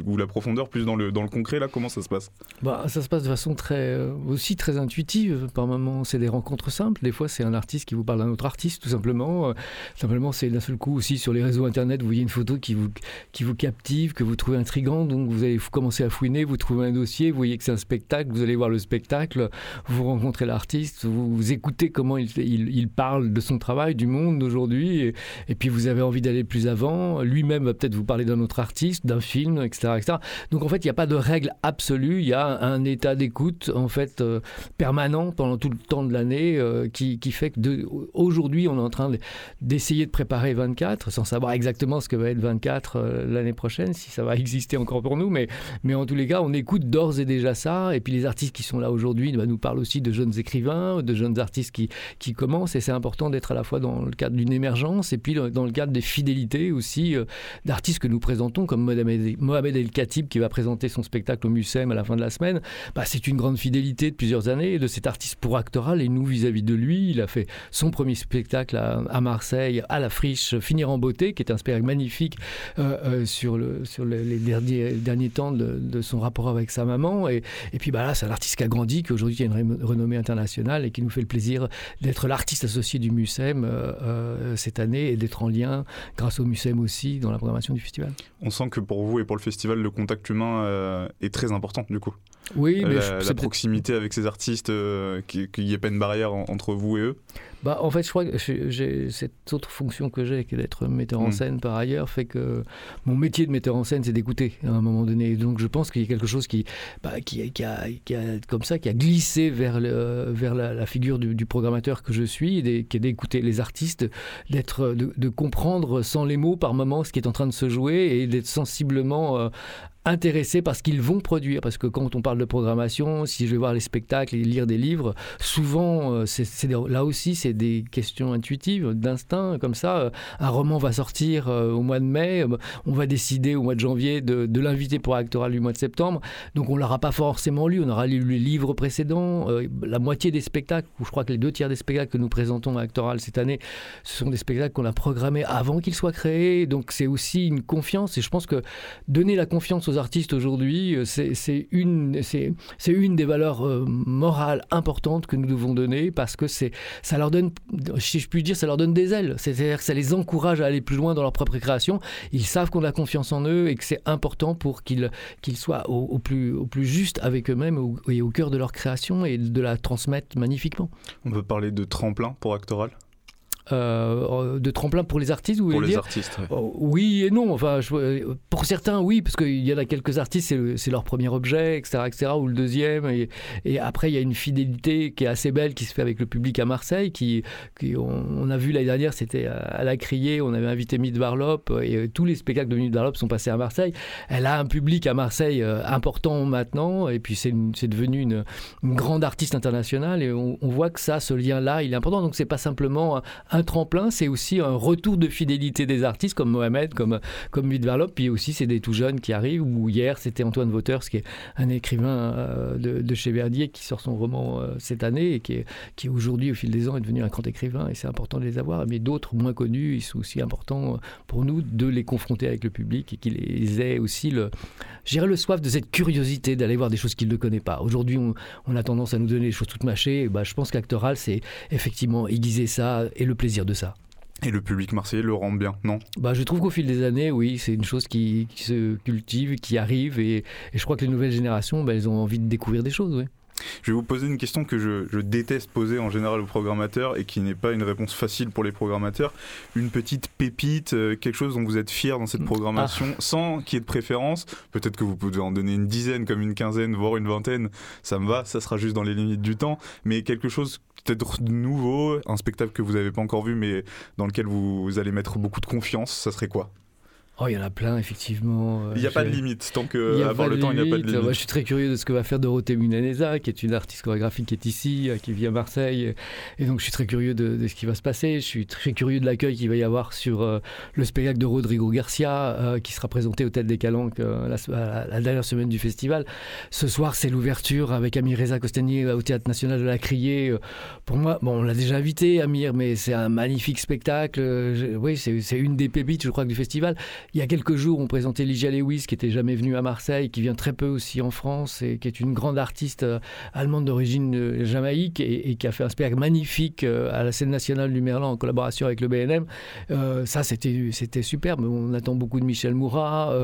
ou la profondeur, plus dans le dans le concret là. Comment ça se passe? Bah, ça se passe de façon très euh, aussi très intuitive. Par moments, c'est des rencontres simples. Des fois, c'est un artiste qui vous parle d'un autre artiste, tout simplement. simplement, c'est d'un seul coup aussi sur les réseaux internet, vous voyez une photo qui vous qui vous captive, que vous trouvez intrigante, donc vous allez commencer à fouiner, vous trouvez un dossier, vous voyez que c'est un spectacle, vous allez voir le spectacle, vous rencontrez l'artiste, vous, écoutez comment il, il, il, parle de son travail, du monde d'aujourd'hui, et, et puis vous avez envie d'aller plus avant. Lui-même va peut-être vous parler d'un autre artiste, d'un film, etc., etc. Donc en fait, il n'y a pas de règle absolue. Il y a un état d'écoute en fait euh, permanent pendant tout le temps de l'année euh, qui, qui, fait que aujourd'hui, on est en train d'essayer de, préparer 24 sans savoir exactement ce que va être 24 euh, l'année prochaine, si ça va exister encore pour nous. Mais, mais en tous les cas, on écoute d'ores et déjà ça. Et puis les artistes qui sont là aujourd'hui bah, nous parlent aussi de jeunes écrivains, de jeunes artistes qui, qui commencent. Et c'est important d'être à la fois dans le cadre d'une émergence et puis dans le cadre des aussi euh, d'artistes que nous présentons, comme Mohamed El Khatib qui va présenter son spectacle au Mucem à la fin de la semaine. Bah, c'est une grande fidélité de plusieurs années de cet artiste pour actoral et nous vis-à-vis de lui. Il a fait son premier spectacle à, Marseille, à la Friche, Finir en beauté, qui est un spectacle magnifique euh, euh, sur, le, sur les derniers, temps de, son rapport avec sa maman. Et, et puis bah, là, c'est un artiste qui a grandi, qui aujourd'hui a une renommée internationale et qui nous fait le plaisir d'être l'artiste associé du Mucem cette année et d'être en lien grâce au MUSEM aussi dans la programmation du festival. On sent que pour vous et pour le festival, le contact humain euh, est très important du coup. Oui, mais la, proximité avec ces artistes, euh, qu'il n'y ait pas une barrière entre vous et eux bah, En fait, je crois que j'ai cette autre fonction que j'ai, qui est d'être metteur en hmm. scène par ailleurs, fait que mon métier de metteur en scène, c'est d'écouter à un moment donné. Donc je pense qu'il y a quelque chose qui, bah, qui, qui, a, qui, a, comme ça, qui a glissé vers, le, vers la, figure du, programmateur que je suis, qui est d'écouter les artistes, d'être, de, de, comprendre sans les mots par moment ce qui est en train de se jouer et d'être sensiblement euh, intéressés par ce qu'ils vont produire. Parce que quand on parle de programmation, si je vais voir les spectacles et lire des livres, souvent, euh, c'est, là aussi, c'est des questions intuitives, d'instinct, comme ça. Euh, un roman va sortir euh, au mois de mai, on va décider au mois de janvier de, l'inviter pour Actoral du mois de septembre. Donc on ne l'aura pas forcément lu, on aura lu les livres précédents. la moitié des spectacles, ou je crois que les deux tiers des spectacles que nous présentons à Actoral cette année, ce sont des spectacles qu'on a programmés avant qu'ils soient créés. Donc c'est aussi une confiance, et je pense que donner la confiance aux artistes aujourd'hui, euh, c'est une, des valeurs euh, morales importantes que nous devons donner parce que ça leur donne, si je puis dire, ça leur donne des ailes. C'est-à-dire que ça les encourage à aller plus loin dans leur propre création. Ils savent qu'on a confiance en eux et que c'est important pour qu'ils soient au plus juste avec eux-mêmes et au cœur de leur création et de la transmettre magnifiquement. On peut parler de tremplin pour Actoral? De tremplin pour les artistes, vous Pour les dire artistes, ouais. Oh, Oui et non. Enfin, je- pour certains, oui, parce qu'il y en a quelques artistes, c'est le- c'est leur premier objet, etc., etc., ou le deuxième. Et, et après, il y a une fidélité qui est assez belle qui se fait avec le public à Marseille. Qui, qui- on, on a vu l'année dernière, c'était à, la Criée, on avait invité Mid Varlop, et euh, tous les spectacles de Mid Varlop sont passés à Marseille. Elle a un public à Marseille euh, important maintenant, et puis c'est une- c'est devenu une, une grande artiste internationale, et on, on voit que ça, ce lien-là, il est important. Donc c'est pas simplement un, un tremplin, c'est aussi un retour de fidélité des artistes comme Mohamed, comme comme Mid Varlop, puis aussi c'est des tout jeunes qui arrivent. Ou hier, c'était Antoine Wauters, qui est un écrivain euh, de, de chez Verdier, qui sort son roman euh, cette année et qui est, qui aujourd'hui, au fil des ans, est devenu un grand écrivain. Et c'est important de les avoir. Mais d'autres moins connus, ils sont aussi importants euh, pour nous de les confronter avec le public et qu'ils aient aussi le, le soif de cette curiosité d'aller voir des choses qu'ils ne connaissent pas. Aujourd'hui, on, a tendance à nous donner des choses toutes mâchées. Bah, je pense qu'Actoral, c'est effectivement aiguiser ça et le plaisir de ça. Et le public marseillais le rend bien, non? Bah, je trouve qu'au fil des années, oui, c'est une chose qui, qui se cultive, qui arrive, et, et je crois que les nouvelles générations, bah, elles ont envie de découvrir des choses. Oui. Je vais vous poser une question que je, je déteste poser en général aux programmateurs et qui n'est pas une réponse facile pour les programmateurs. Une petite pépite, euh, quelque chose dont vous êtes fier dans cette programmation, sans qu'il y ait de préférence. Peut-être que vous pouvez en donner une dizaine, comme une quinzaine, voire une vingtaine. Ça me va, ça sera juste dans les limites du temps. Mais quelque chose peut-être nouveau, un spectacle que vous n'avez pas encore vu, mais dans lequel vous, vous allez mettre beaucoup de confiance, ça serait quoi? Oh, il y en a plein, effectivement. Euh, Il n'y a pas de limite. Tant pas le temps, il n'y a pas de limite. Moi, je suis très curieux de ce que va faire Dorothée Munaneza, qui est une artiste chorégraphique qui est ici, euh, qui vit à Marseille. Et donc, je suis très curieux de, de ce qui va se passer. Je suis très curieux de l'accueil qu'il va y avoir sur euh, le spectacle de Rodrigo Garcia, euh, qui sera présenté au Tête des Calanques euh, la, dernière semaine du festival. Ce soir, c'est l'ouverture avec Amir Reza Costanier au Théâtre National de la Criée. Pour moi, bon, on l'a déjà invité, Amir, mais c'est un magnifique spectacle. Je- oui, c'est une des pépites, je crois, du festival. Il y a quelques jours, on présentait Ligia Lewis, qui était jamais venue à Marseille, qui vient très peu aussi en France, et qui est une grande artiste euh, allemande d'origine euh, jamaïque, et, qui a fait un spectacle magnifique euh, à la scène nationale du Merlan en collaboration avec le BNM. Ça, c'était c'était superbe. On attend beaucoup de Michel Mourat.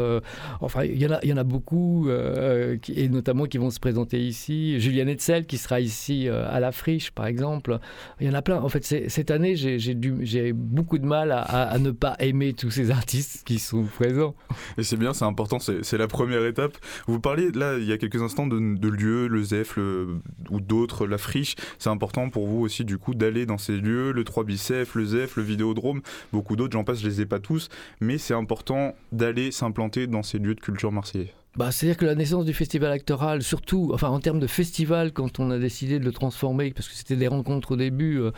enfin, il y en a, il y en a beaucoup, et notamment qui vont se présenter ici. Juliane Etzel, qui sera ici à la Friche, par exemple. Il y en a plein. En fait, cette année, j'ai beaucoup de mal à ne pas aimer tous ces artistes qui sont présents. Et c'est bien, c'est important, c'est la première étape. Vous parliez là, il y a quelques instants, de, lieux, le ZEF ou d'autres, la friche. C'est important pour vous aussi, du coup, d'aller dans ces lieux, le 3 bicef, le ZEF, le Vidéodrome, beaucoup d'autres, j'en passe, je les ai pas tous. Mais c'est important d'aller s'implanter dans ces lieux de culture marseillais. Bah, C'est-à-dire que la naissance du festival actoral, surtout, enfin en termes de festival, quand on a décidé de le transformer, parce que c'était des rencontres au début, euh,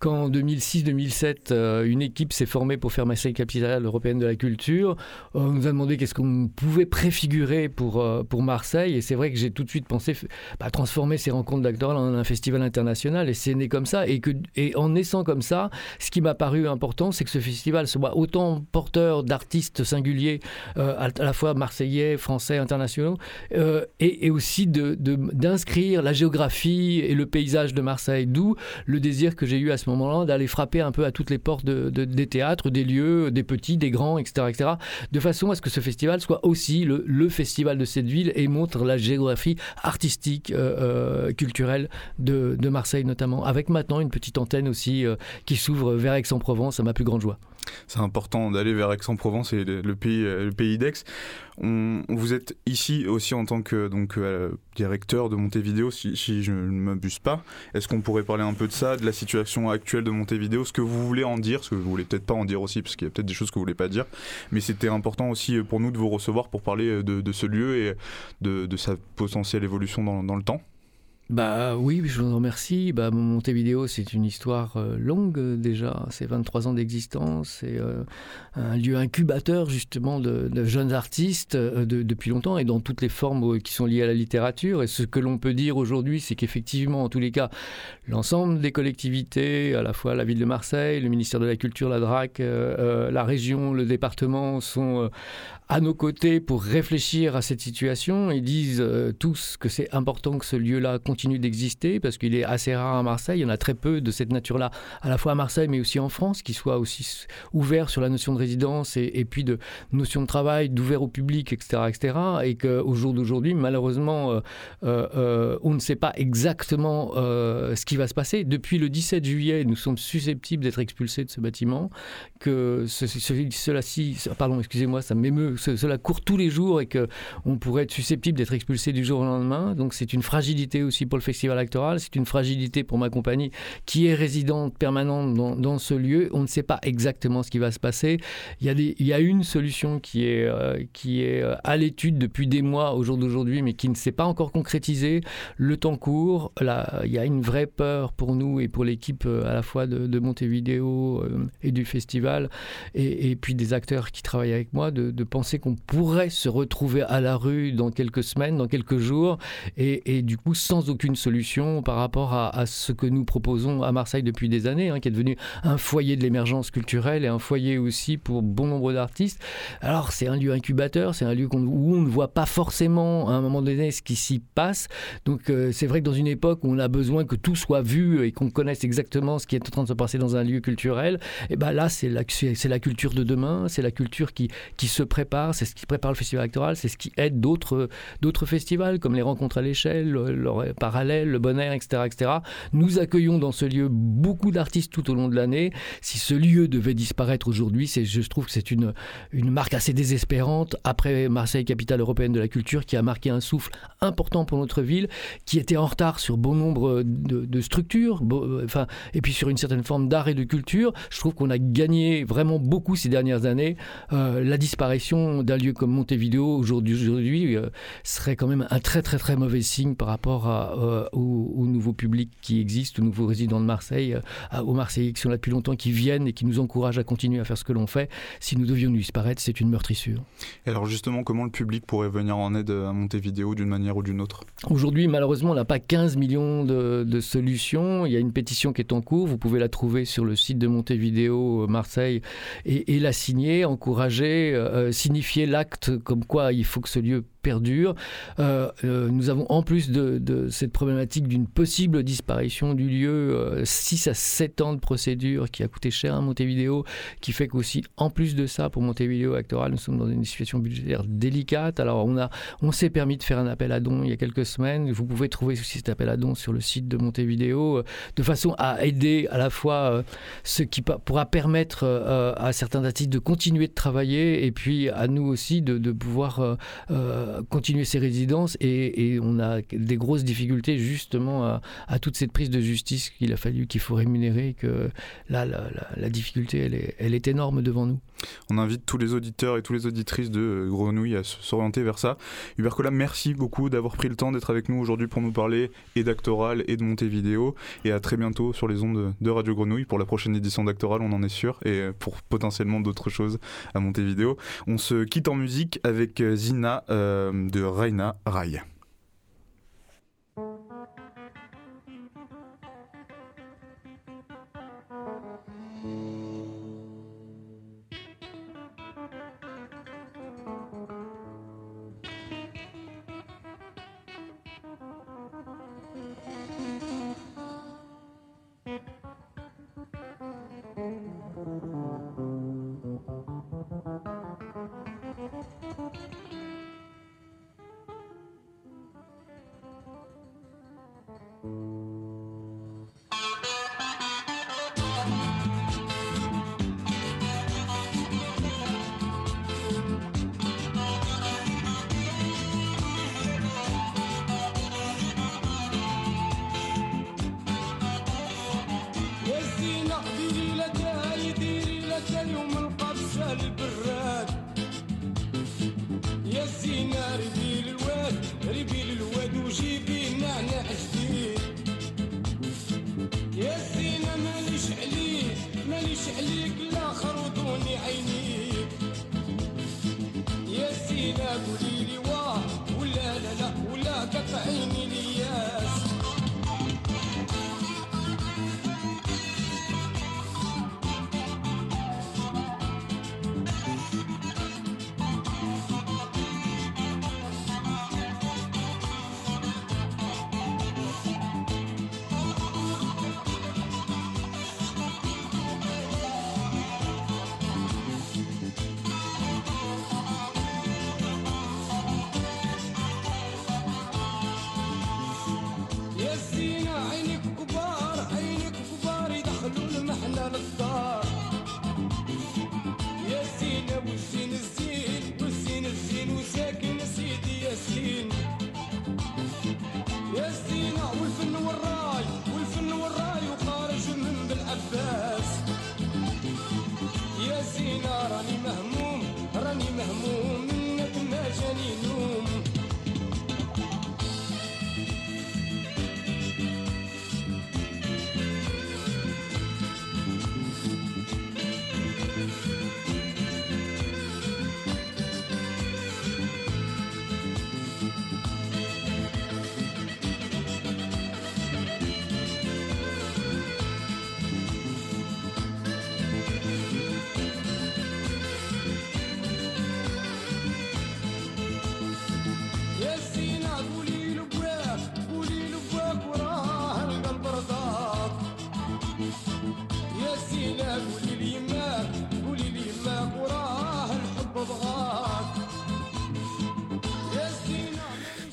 quand en 2006-2007, euh, une équipe s'est formée pour faire Marseille capitale européenne de la culture, on nous a demandé qu'est-ce qu'on pouvait préfigurer pour, euh, pour Marseille, et c'est vrai que j'ai tout de suite pensé bah, transformer ces rencontres d'actoral en un festival international, et c'est né comme ça, et, en naissant comme ça, ce qui m'a paru important, c'est que ce festival soit autant porteur d'artistes singuliers, à la fois marseillais, français, internationaux, euh, et, aussi de- de- d'inscrire la géographie et le paysage de Marseille. D'où le désir que j'ai eu à ce moment-là d'aller frapper un peu à toutes les portes de- de- des théâtres, des lieux, des petits, des grands, etc., etc., de façon à ce que ce festival soit aussi le, festival de cette ville et montre la géographie artistique, euh, euh, culturelle de, de Marseille notamment, avec maintenant une petite antenne aussi qui s'ouvre vers Aix-en-Provence, à ma plus grande joie. C'est important d'aller vers Aix-en-Provence et le, pays, euh, le pays d'Aix. On, vous êtes ici aussi en tant que donc, euh, directeur de Montevideo, si, je ne m'abuse pas. Est-ce qu'on pourrait parler un peu de ça, de la situation actuelle de Montevideo, ce que vous voulez en dire, ce que vous voulez peut-être pas en dire aussi, parce qu'il y a peut-être des choses que vous voulez pas dire. Mais c'était important aussi pour nous de vous recevoir pour parler de, ce lieu et de, sa potentielle évolution dans le temps. Bah oui, je vous remercie. Bah, Montevideo, c'est une histoire euh, longue euh, déjà. C'est 23 ans d'existence. C'est euh, un lieu incubateur justement de, jeunes artistes de- depuis longtemps et dans toutes les formes qui sont liées à la littérature. Et ce que l'on peut dire aujourd'hui, c'est qu'effectivement, en tous les cas, l'ensemble des collectivités, à la fois la ville de Marseille, le ministère de la Culture, la DRAC, la région, le département sont à nos côtés pour réfléchir à cette situation et disent tous que c'est important que ce lieu-là continue continue d'exister parce qu'il est assez rare à Marseille. Il y en a très peu de cette nature-là, à la fois à Marseille mais aussi en France, qui soit aussi ouvert sur la notion de résidence et, puis de notion de travail, d'ouvert au public, etc., etc. Et qu'au jour d'aujourd'hui, malheureusement, euh, euh, on ne sait pas exactement ce qui va se passer. Depuis le 17 juillet, nous sommes susceptibles d'être expulsés de ce bâtiment, que cela-ci, pardon, excusez-moi, ça m'émeut, cela court tous les jours et que on pourrait être susceptible d'être expulsé du jour au lendemain. Donc c'est une fragilité aussi pour le festival actoral, c'est une fragilité pour ma compagnie qui est résidente permanente dans, ce lieu. On ne sait pas exactement ce qui va se passer. Il y a, il y a une solution qui est, euh, euh, à l'étude depuis des mois au jour d'aujourd'hui, mais qui ne s'est pas encore concrétisée. Le temps court, là, il y a une vraie peur pour nous et pour l'équipe euh, à la fois de, de Montevideo et du festival, et, puis des acteurs qui travaillent avec moi, de, penser qu'on pourrait se retrouver à la rue dans quelques semaines, dans quelques jours, et, du coup sans aucune solution par rapport à, ce que nous proposons à Marseille depuis des années, hein, qui est devenu un foyer de l'émergence culturelle et un foyer aussi pour bon nombre d'artistes. Alors c'est un lieu incubateur, c'est un lieu où on ne voit pas forcément à un moment donné ce qui s'y passe. Donc euh, c'est vrai que dans une époque où on a besoin que tout soit vu et qu'on connaisse exactement ce qui est en train de se passer dans un lieu culturel, et ben là c'est la, c'est la culture de demain, c'est la culture qui, qui se prépare, c'est ce qui prépare le festival électoral, c'est ce qui aide d'autres, d'autres festivals comme les rencontres à l'échelle, le, parallèle, le bon air, etc., etc. Nous accueillons dans ce lieu beaucoup d'artistes tout au long de l'année. Si ce lieu devait disparaître aujourd'hui, je trouve que c'est une, une marque assez désespérante après Marseille, capitale européenne de la culture, qui a marqué un souffle important pour notre ville, qui était en retard sur bon nombre de, structures, euh, enfin, et puis sur une certaine forme d'art et de culture. Je trouve qu'on a gagné vraiment beaucoup ces dernières années. Euh, la disparition d'un lieu comme Montevideo aujourd'hui euh, serait quand même un très très très mauvais signe par rapport à, euh, au, nouveau public qui existe, aux nouveaux résidents de Marseille, euh, aux Marseillais qui sont là depuis longtemps, qui viennent et qui nous encouragent à continuer à faire ce que l'on fait. Si nous devions nous disparaître, c'est une meurtrissure. Et alors justement, comment le public pourrait venir en aide à Montevideo d'une manière ou d'une autre? Aujourd'hui, malheureusement, on n'a pas 15 millions de, solutions. Il y a une pétition qui est en cours. Vous pouvez la trouver sur le site de Montevideo Marseille et, la signer, encourager, signifier l'acte comme quoi il faut que ce lieu perdure. Euh, euh, nous avons en plus de, cette problématique d'une possible disparition du lieu, 6 euh, à 7 ans de procédure qui a coûté cher à Montevideo, qui fait qu'aussi, en plus de ça, pour Montevideo Actoral, nous sommes dans une situation budgétaire délicate. Alors on, on s'est permis de faire un appel à dons il y a quelques semaines. Vous pouvez trouver aussi cet appel à dons sur le site de Montevideo, de façon à aider à la fois ce qui pourra permettre à certains artistes de continuer de travailler et puis à nous aussi de, pouvoir continuer ses résidences et, on a des grosses difficultés justement à, toute cette prise de justice qu'il a fallu qu'il faut rémunérer que là la, difficulté elle est, énorme devant nous. On invite tous les auditeurs et toutes les auditrices de Grenouille à s'orienter vers ça. Hubert Collat, merci beaucoup d'avoir pris le temps d'être avec nous aujourd'hui pour nous parler et d'Actoral et de Montevideo et à très bientôt sur les ondes de Radio Grenouille pour la prochaine édition d'Actoral, on en est sûr, et pour potentiellement d'autres choses à Montevideo. On se quitte en musique avec Zina. Euh, de Reina Rai.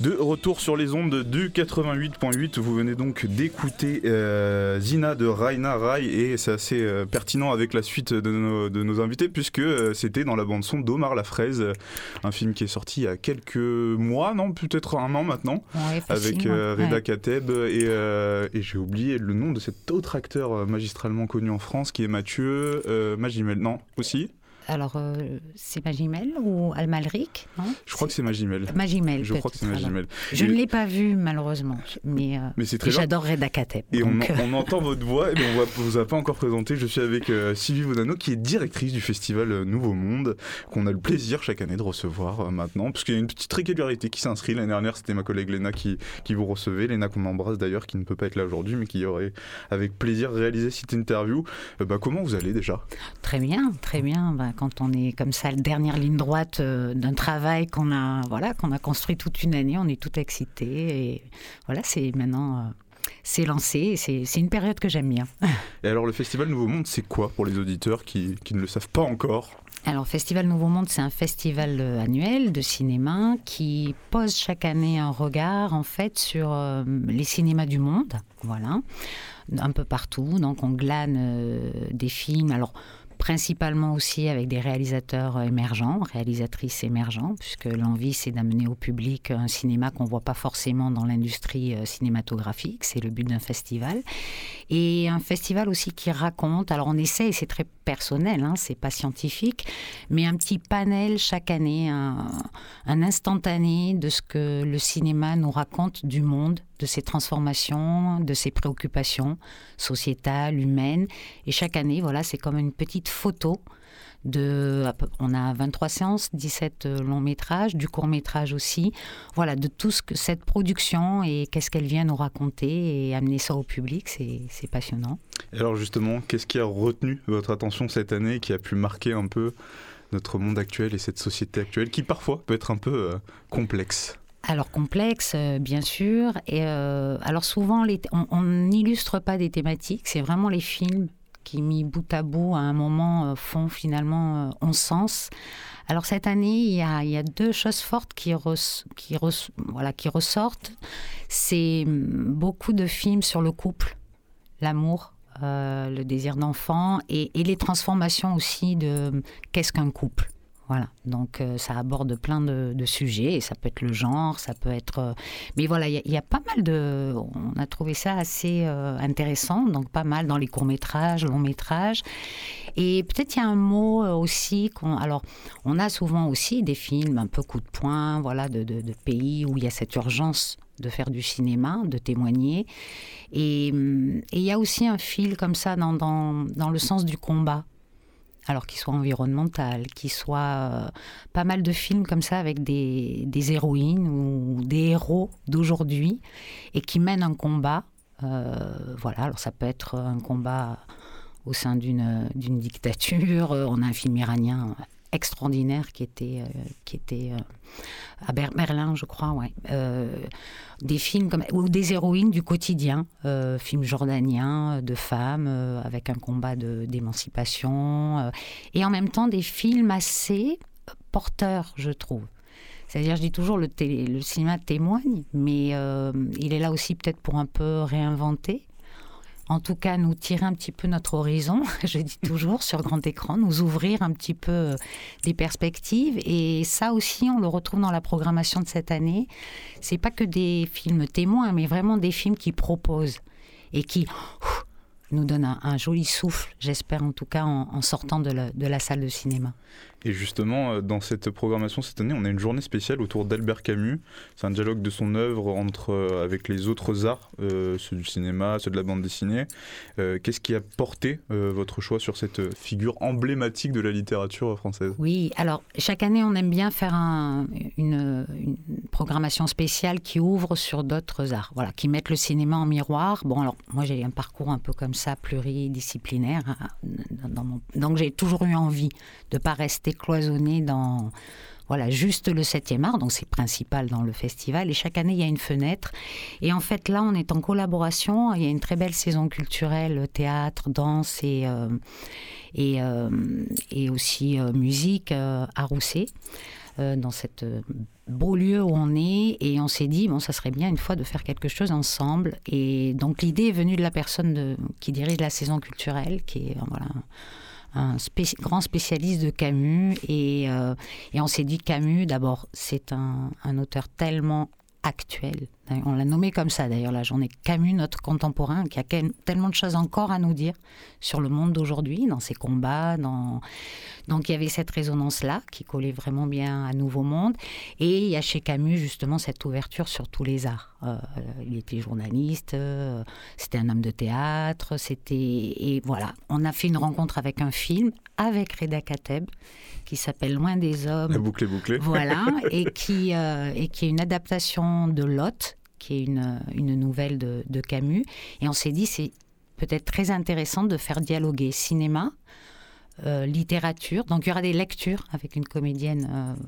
De retour sur les ondes du 88.8, vous venez donc d'écouter euh, Zina de Raina Rai et c'est assez euh, pertinent avec la suite de nos, de nos invités puisque euh, c'était dans la bande son d'Omar la fraise, un film qui est sorti il y a quelques mois, non peut-être un an maintenant, Ouais, avec Reda Ouais. Kateb et, et j'ai oublié le nom de cet autre acteur magistralement connu en France qui est Mathieu Magimel, non aussi? Alors, euh, c'est Magimel ou Almalric non? Je crois que c'est Magimel. Magimel. Je crois que c'est. Magimel. Je Et- ne l'ai pas vu, malheureusement. Mais, euh, Mais c'est très et on, euh, on entend votre voix, et on ne vous a pas encore présenté. Je suis avec euh, Sylvie Vodano, qui est directrice du festival euh, Nouveau Monde, qu'on a le plaisir chaque année de recevoir euh, maintenant, parce qu'il y a une petite régularité qui s'inscrit. L'année dernière, c'était ma collègue Léna qui, qui vous recevait, Léna qu'on embrasse d'ailleurs, qui ne peut pas être là aujourd'hui, mais qui aurait avec plaisir réalisé cette interview. Euh, bah, comment vous allez déjà? Très bien, très bien. Ben, quand on est comme ça, la dernière ligne droite euh, d'un travail qu'on a, voilà, qu'on a construit toute une année, on est tout excité. Et voilà, c'est maintenant, euh, c'est lancé. C'est une période que j'aime bien. Et alors, le festival Nouveau Monde, c'est quoi pour les auditeurs qui, qui ne le savent pas encore? Alors, Festival Nouveau Monde, c'est un festival euh, annuel de cinéma qui pose chaque année un regard, en fait, sur euh, les cinémas du monde. Voilà. Un peu partout. Donc, on glane euh, des films. Alors, principalement aussi avec des réalisateurs émergents, réalisatrices émergents, puisque l'envie, c'est d'amener au public un cinéma qu'on ne voit pas forcément dans l'industrie euh, cinématographique. C'est le but d'un festival. Et un festival aussi qui raconte, alors on essaie, c'est très personnel, hein, c'est pas scientifique, mais un petit panel chaque année, un, un instantané de ce que le cinéma nous raconte du monde, de ses transformations, de ses préoccupations sociétales, humaines. Et chaque année, voilà, c'est comme une petite photo de, on a 23 séances, 17 longs métrages, du court métrage aussi, voilà, de tout ce que cette production et qu'est-ce qu'elle vient nous raconter et amener ça au public, c'est passionnant. Et alors, justement, qu'est-ce qui a retenu votre attention cette année, qui a pu marquer un peu notre monde actuel et cette société actuelle, qui parfois peut être un peu euh, complexe? Alors complexe, euh, bien sûr. Et euh, alors souvent, les- on n'illustre pas des thématiques. C'est vraiment les films qui, mis bout à bout, à un moment, euh, font finalement euh, ont sens. Alors cette année, il y a, il y a deux choses fortes qui, res- qui, res- voilà, qui ressortent. C'est hum, beaucoup de films sur le couple, l'amour, euh, le désir d'enfant et, et les transformations aussi de hum, qu'est-ce qu'un couple? Voilà, donc euh, ça aborde plein de, sujets, et ça peut être le genre, ça peut être... euh, Mais voilà, il y, a- pas mal de... On a trouvé ça assez euh, intéressant, donc pas mal dans les courts-métrages, longs-métrages. Et peut-être il y a un mot aussi qu'on... Alors, on a souvent aussi des films un peu coup de poing, voilà, de, pays où il y a cette urgence de faire du cinéma, de témoigner. Et hum, il y a aussi un fil comme ça dans, dans le sens du combat alors qu'il soit environnemental, qu'il soit euh, pas mal de films comme ça avec des, des héroïnes ou des héros d'aujourd'hui et qui mènent un combat. Euh, voilà, alors ça peut être un combat au sein d'une d'une dictature. Euh, On a un film iranien extraordinaire qui était, euh, qui était euh, à Ber- Berlin, je crois, ouais. Euh, des films comme ou des héroïnes du quotidien, films jordaniens de femmes avec un combat d'émancipation, et en même temps des films assez porteurs, je trouve. C'est-à-dire, je dis toujours, le, le cinéma témoigne, mais il est là aussi peut-être pour un peu réinventer. En tout cas, nous tirer un petit peu notre horizon, je dis toujours, sur grand écran, nous ouvrir un petit peu euh, des perspectives. Et ça aussi, on le retrouve dans la programmation de cette année. C'est pas que des films témoins, mais vraiment des films qui proposent et qui nous donnent un, joli souffle, j'espère en tout cas, en, sortant de la salle de cinéma. Et justement, euh, dans cette programmation cette année, on a une journée spéciale autour d'Albert Camus. C'est un dialogue de son œuvre entre, euh, avec les autres arts, euh, ceux du cinéma, ceux de la bande dessinée. Qu'est-ce qui a porté votre choix sur cette figure emblématique de la littérature française? Oui, alors chaque année, on aime bien faire un- une, programmation spéciale qui ouvre sur d'autres arts, voilà, qui mettent le cinéma en miroir. Bon, alors moi, j'ai un parcours un peu comme ça, pluridisciplinaire. hein, donc, j'ai toujours eu envie de ne pas rester cloisonné dans voilà, juste le 7e art, donc c'est principal dans le festival. Et chaque année, il y a une fenêtre. Et en fait, là, on est en collaboration. Il y a une très belle saison culturelle, théâtre, danse et, euh, et, euh, et aussi euh, musique à Rousset. dans euh, beau lieu où on est et on s'est dit bon ça serait bien une fois de faire quelque chose ensemble et donc l'idée est venue de la personne qui dirige la saison culturelle qui est voilà un grand spécialiste de Camus et, et on s'est dit Camus d'abord c'est un, un auteur tellement actuel. On l'a nommé comme ça d'ailleurs, la journée Camus, notre contemporain, qui a tellement de choses encore à nous dire sur le monde d'aujourd'hui, dans ses combats. Dans... Donc il y avait cette résonance-là qui collait vraiment bien à Nouveau Monde. Et il y a chez Camus justement cette ouverture sur tous les arts. Euh, il était journaliste, euh, c'était un homme de théâtre, c'était. Et voilà, on a fait une rencontre avec un film, avec Reda Kateb qui s'appelle Loin des hommes. La boucle est bouclée. Voilà, et qui, euh, et qui est une adaptation de Lot, qui est une, une nouvelle de, Camus. Et on s'est dit, c'est peut-être très intéressant de faire dialoguer cinéma, euh, littérature. Donc il y aura des lectures avec une comédienne. Euh,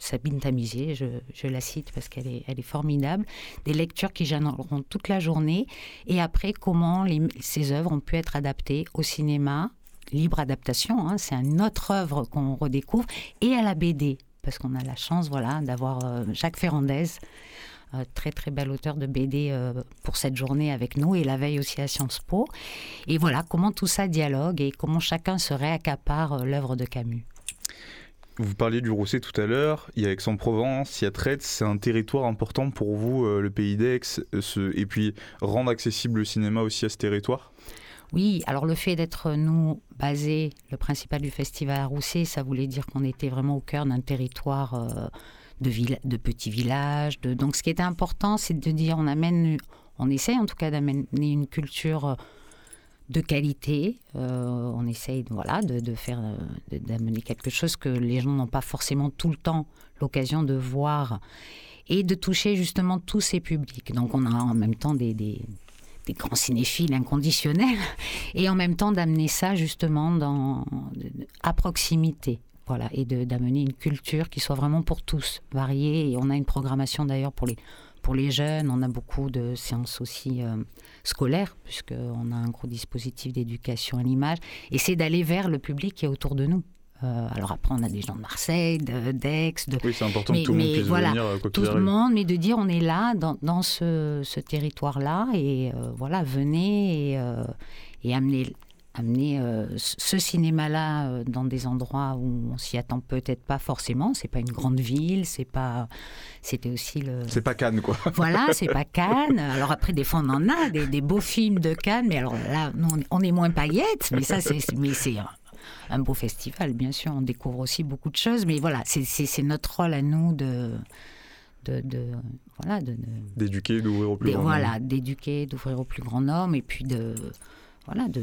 Sabine Tamizier, je, je, la cite parce qu'elle est, elle est formidable, des lectures qui gêneront toute la journée, et après comment ces œuvres ont pu être adaptées au cinéma, libre adaptation, hein, c'est une autre œuvre qu'on redécouvre, et à la BD, parce qu'on a la chance voilà, d'avoir euh, Jacques Ferrandez, euh, très très bel auteur de BD euh, pour cette journée avec nous, et la veille aussi à Sciences Po. Et voilà comment tout ça dialogue et comment chacun se réaccapare l'œuvre de Camus. Vous parliez du Rousset tout à l'heure, il y a Aix-en-Provence, il y a Traite, c'est un territoire important pour vous, le pays d'Aix, et puis rendre accessible le cinéma aussi à ce territoire? Oui, alors le fait d'être, nous, basé, le principal du festival à Rousset, ça voulait dire qu'on était vraiment au cœur d'un territoire euh, de, petits villages. Donc ce qui était important, c'est de dire on amène, on essaie en tout cas d'amener une culture euh, de qualité. Euh, on essaye voilà, de, faire, d'amener quelque chose que les gens n'ont pas forcément tout le temps l'occasion de voir et de toucher justement tous ces publics. Donc on a en même temps des, grands cinéphiles inconditionnels, et en même temps d'amener ça justement à proximité. Voilà, et d'amener une culture qui soit vraiment pour tous, variée. Et on a une programmation d'ailleurs pour les, pour les jeunes. On a beaucoup de séances aussi euh, scolaires, puisqu'on a un gros dispositif d'éducation à l'image. Et c'est d'aller vers le public qui est autour de nous. Euh, alors après, on a des gens de Marseille, d'Aix, de, Oui, c'est important que tout le monde puisse voilà, venir, euh, tout le monde, mais de dire on est là, dans, dans ce, ce territoire-là, et euh, voilà, venez et, et amener, amener ce cinéma-là dans des endroits où on s'y attend peut-être pas forcément. C'est pas une grande ville, c'est pas, c'était aussi le. C'est pas Cannes, quoi. Voilà, c'est pas Cannes. Alors après, des fois, on en a des, des beaux films de Cannes, mais alors là, nous, on est moins paillettes, mais ça, c'est, mais c'est un beau festival, bien sûr. On découvre aussi beaucoup de choses, mais voilà, c'est notre rôle à nous de. De, de, voilà d'éduquer d'ouvrir au plus grand voilà d'éduquer d'ouvrir au plus grand nombre et puis de voilà de,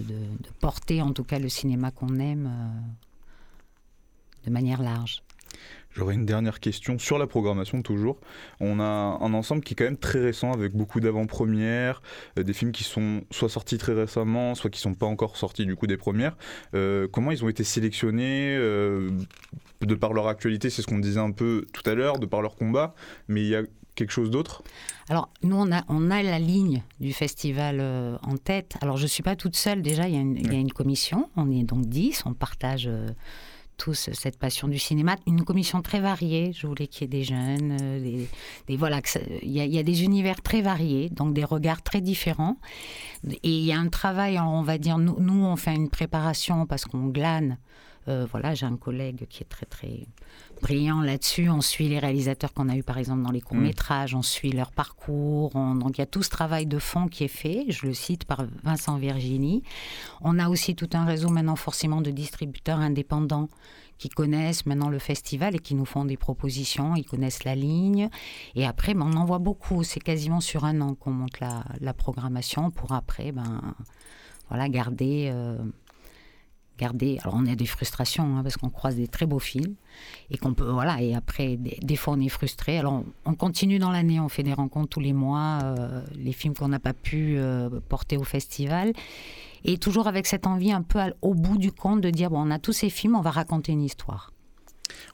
porter en tout cas le cinéma qu'on aime euh, de manière large J'aurais une dernière question sur la programmation toujours. On a un ensemble qui est quand même très récent avec beaucoup d'avant-premières, euh, des films qui sont soit sortis très récemment, soit qui sont pas encore sortis du coup des premières. Euh, comment ils ont été sélectionnés de par leur actualité, c'est ce qu'on disait un peu tout à l'heure, de par leur combat, mais il y a quelque chose d'autre? Alors, nous, on a, on a la ligne du festival en tête. Alors, je ne suis pas toute seule, déjà, il y, a une, il y a une commission, on est donc 10, on partage tous cette passion du cinéma. Une commission très variée. Je voulais qu'il y ait des jeunes, euh, des, voilà, il y, a, des univers très variés, donc des regards très différents. Et il y a un travail, on va dire, nous, nous on fait une préparation parce qu'on glane. Euh, voilà, j'ai un collègue qui est très très brillant là-dessus. On suit les réalisateurs qu'on a eu par exemple dans les courts métrages, on suit leur parcours. Donc il y a tout ce travail de fond qui est fait. Je le cite par Vincent Virginie. On a aussi tout un réseau maintenant forcément de distributeurs indépendants qui connaissent maintenant le festival et qui nous font des propositions, ils connaissent la ligne. Et après, ben, on en voit beaucoup. C'est quasiment sur un an qu'on monte la, programmation pour après ben, voilà, garder... Euh, garder. Alors on a des frustrations hein, parce qu'on croise des très beaux films et qu'on peut voilà et après des, fois on est frustré. Alors on, continue dans l'année, on fait des rencontres tous les mois, euh, les films qu'on n'a pas pu euh, porter au festival et toujours avec cette envie un peu au bout du compte de dire bon on a tous ces films, on va raconter une histoire.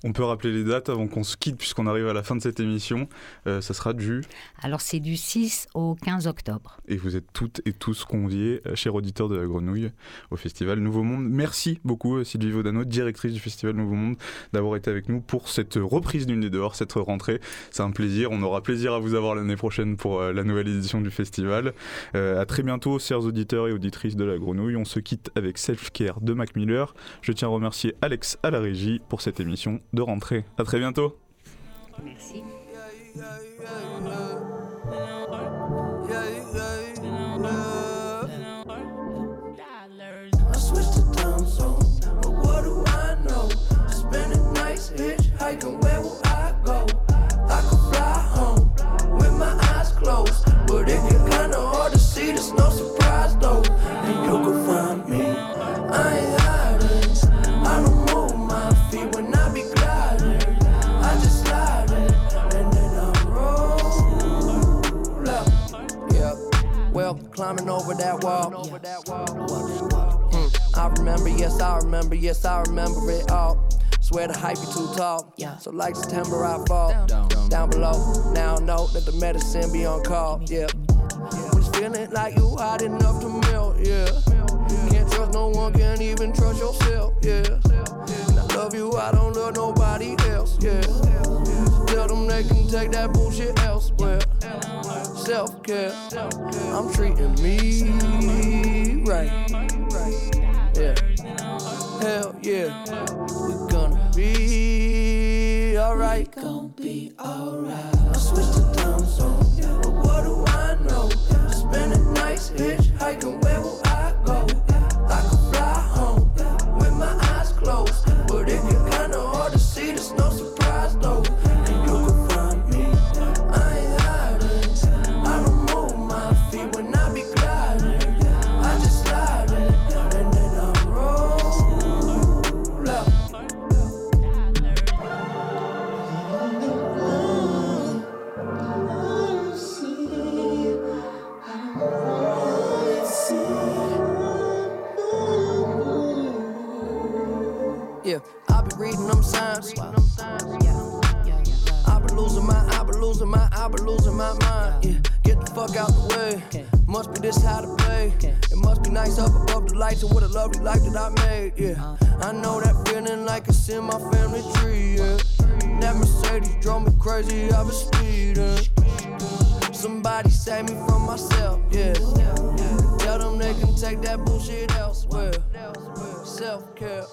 On peut rappeler les dates avant qu'on se quitte puisqu'on arrive à la fin de cette émission. Euh, ça sera du... Alors c'est du 6 au 15 octobre. Et vous êtes toutes et tous conviés, euh, chers auditeurs de la Grenouille, au Festival Nouveau Monde. Merci beaucoup euh, Sylvie Vaudano, directrice du Festival Nouveau Monde, d'avoir été avec nous pour cette reprise du Nez dehors, cette rentrée. C'est un plaisir. On aura plaisir à vous avoir l'année prochaine pour la nouvelle édition du festival. à très bientôt, chers auditeurs et auditrices de la Grenouille. On se quitte avec Self Care de Mac Miller. Je tiens à remercier Alex à la régie pour cette émission de rentrée. À très bientôt. Merci. Climbing over that wall. Mm, I remember, yes, I remember, yes, I remember it all. Swear the hype be too tall. So like September, I fall down, down below. Now I know that the medicine be on call. Yeah. When feeling like you hot enough to melt. Yeah. Can't trust no one, can't even trust yourself. Yeah. And I love you, I don't love nobody else. Yeah. Tell them they can take that bullshit elsewhere self care. I'm treating me right. Yeah. Hell yeah. We're gonna be alright. We're gonna be alright. I switch the time zone. But what do I know? Spending nights hitchhiking. Where will I this how to play. It must be nice up above the lights and what a lovely life that I made. Yeah, uh-huh. I know that feeling like it's in my family tree. Yeah, that Mercedes drove me crazy. I was speeding. Somebody save me from myself. Yeah, tell them they can take that bullshit elsewhere. Self care.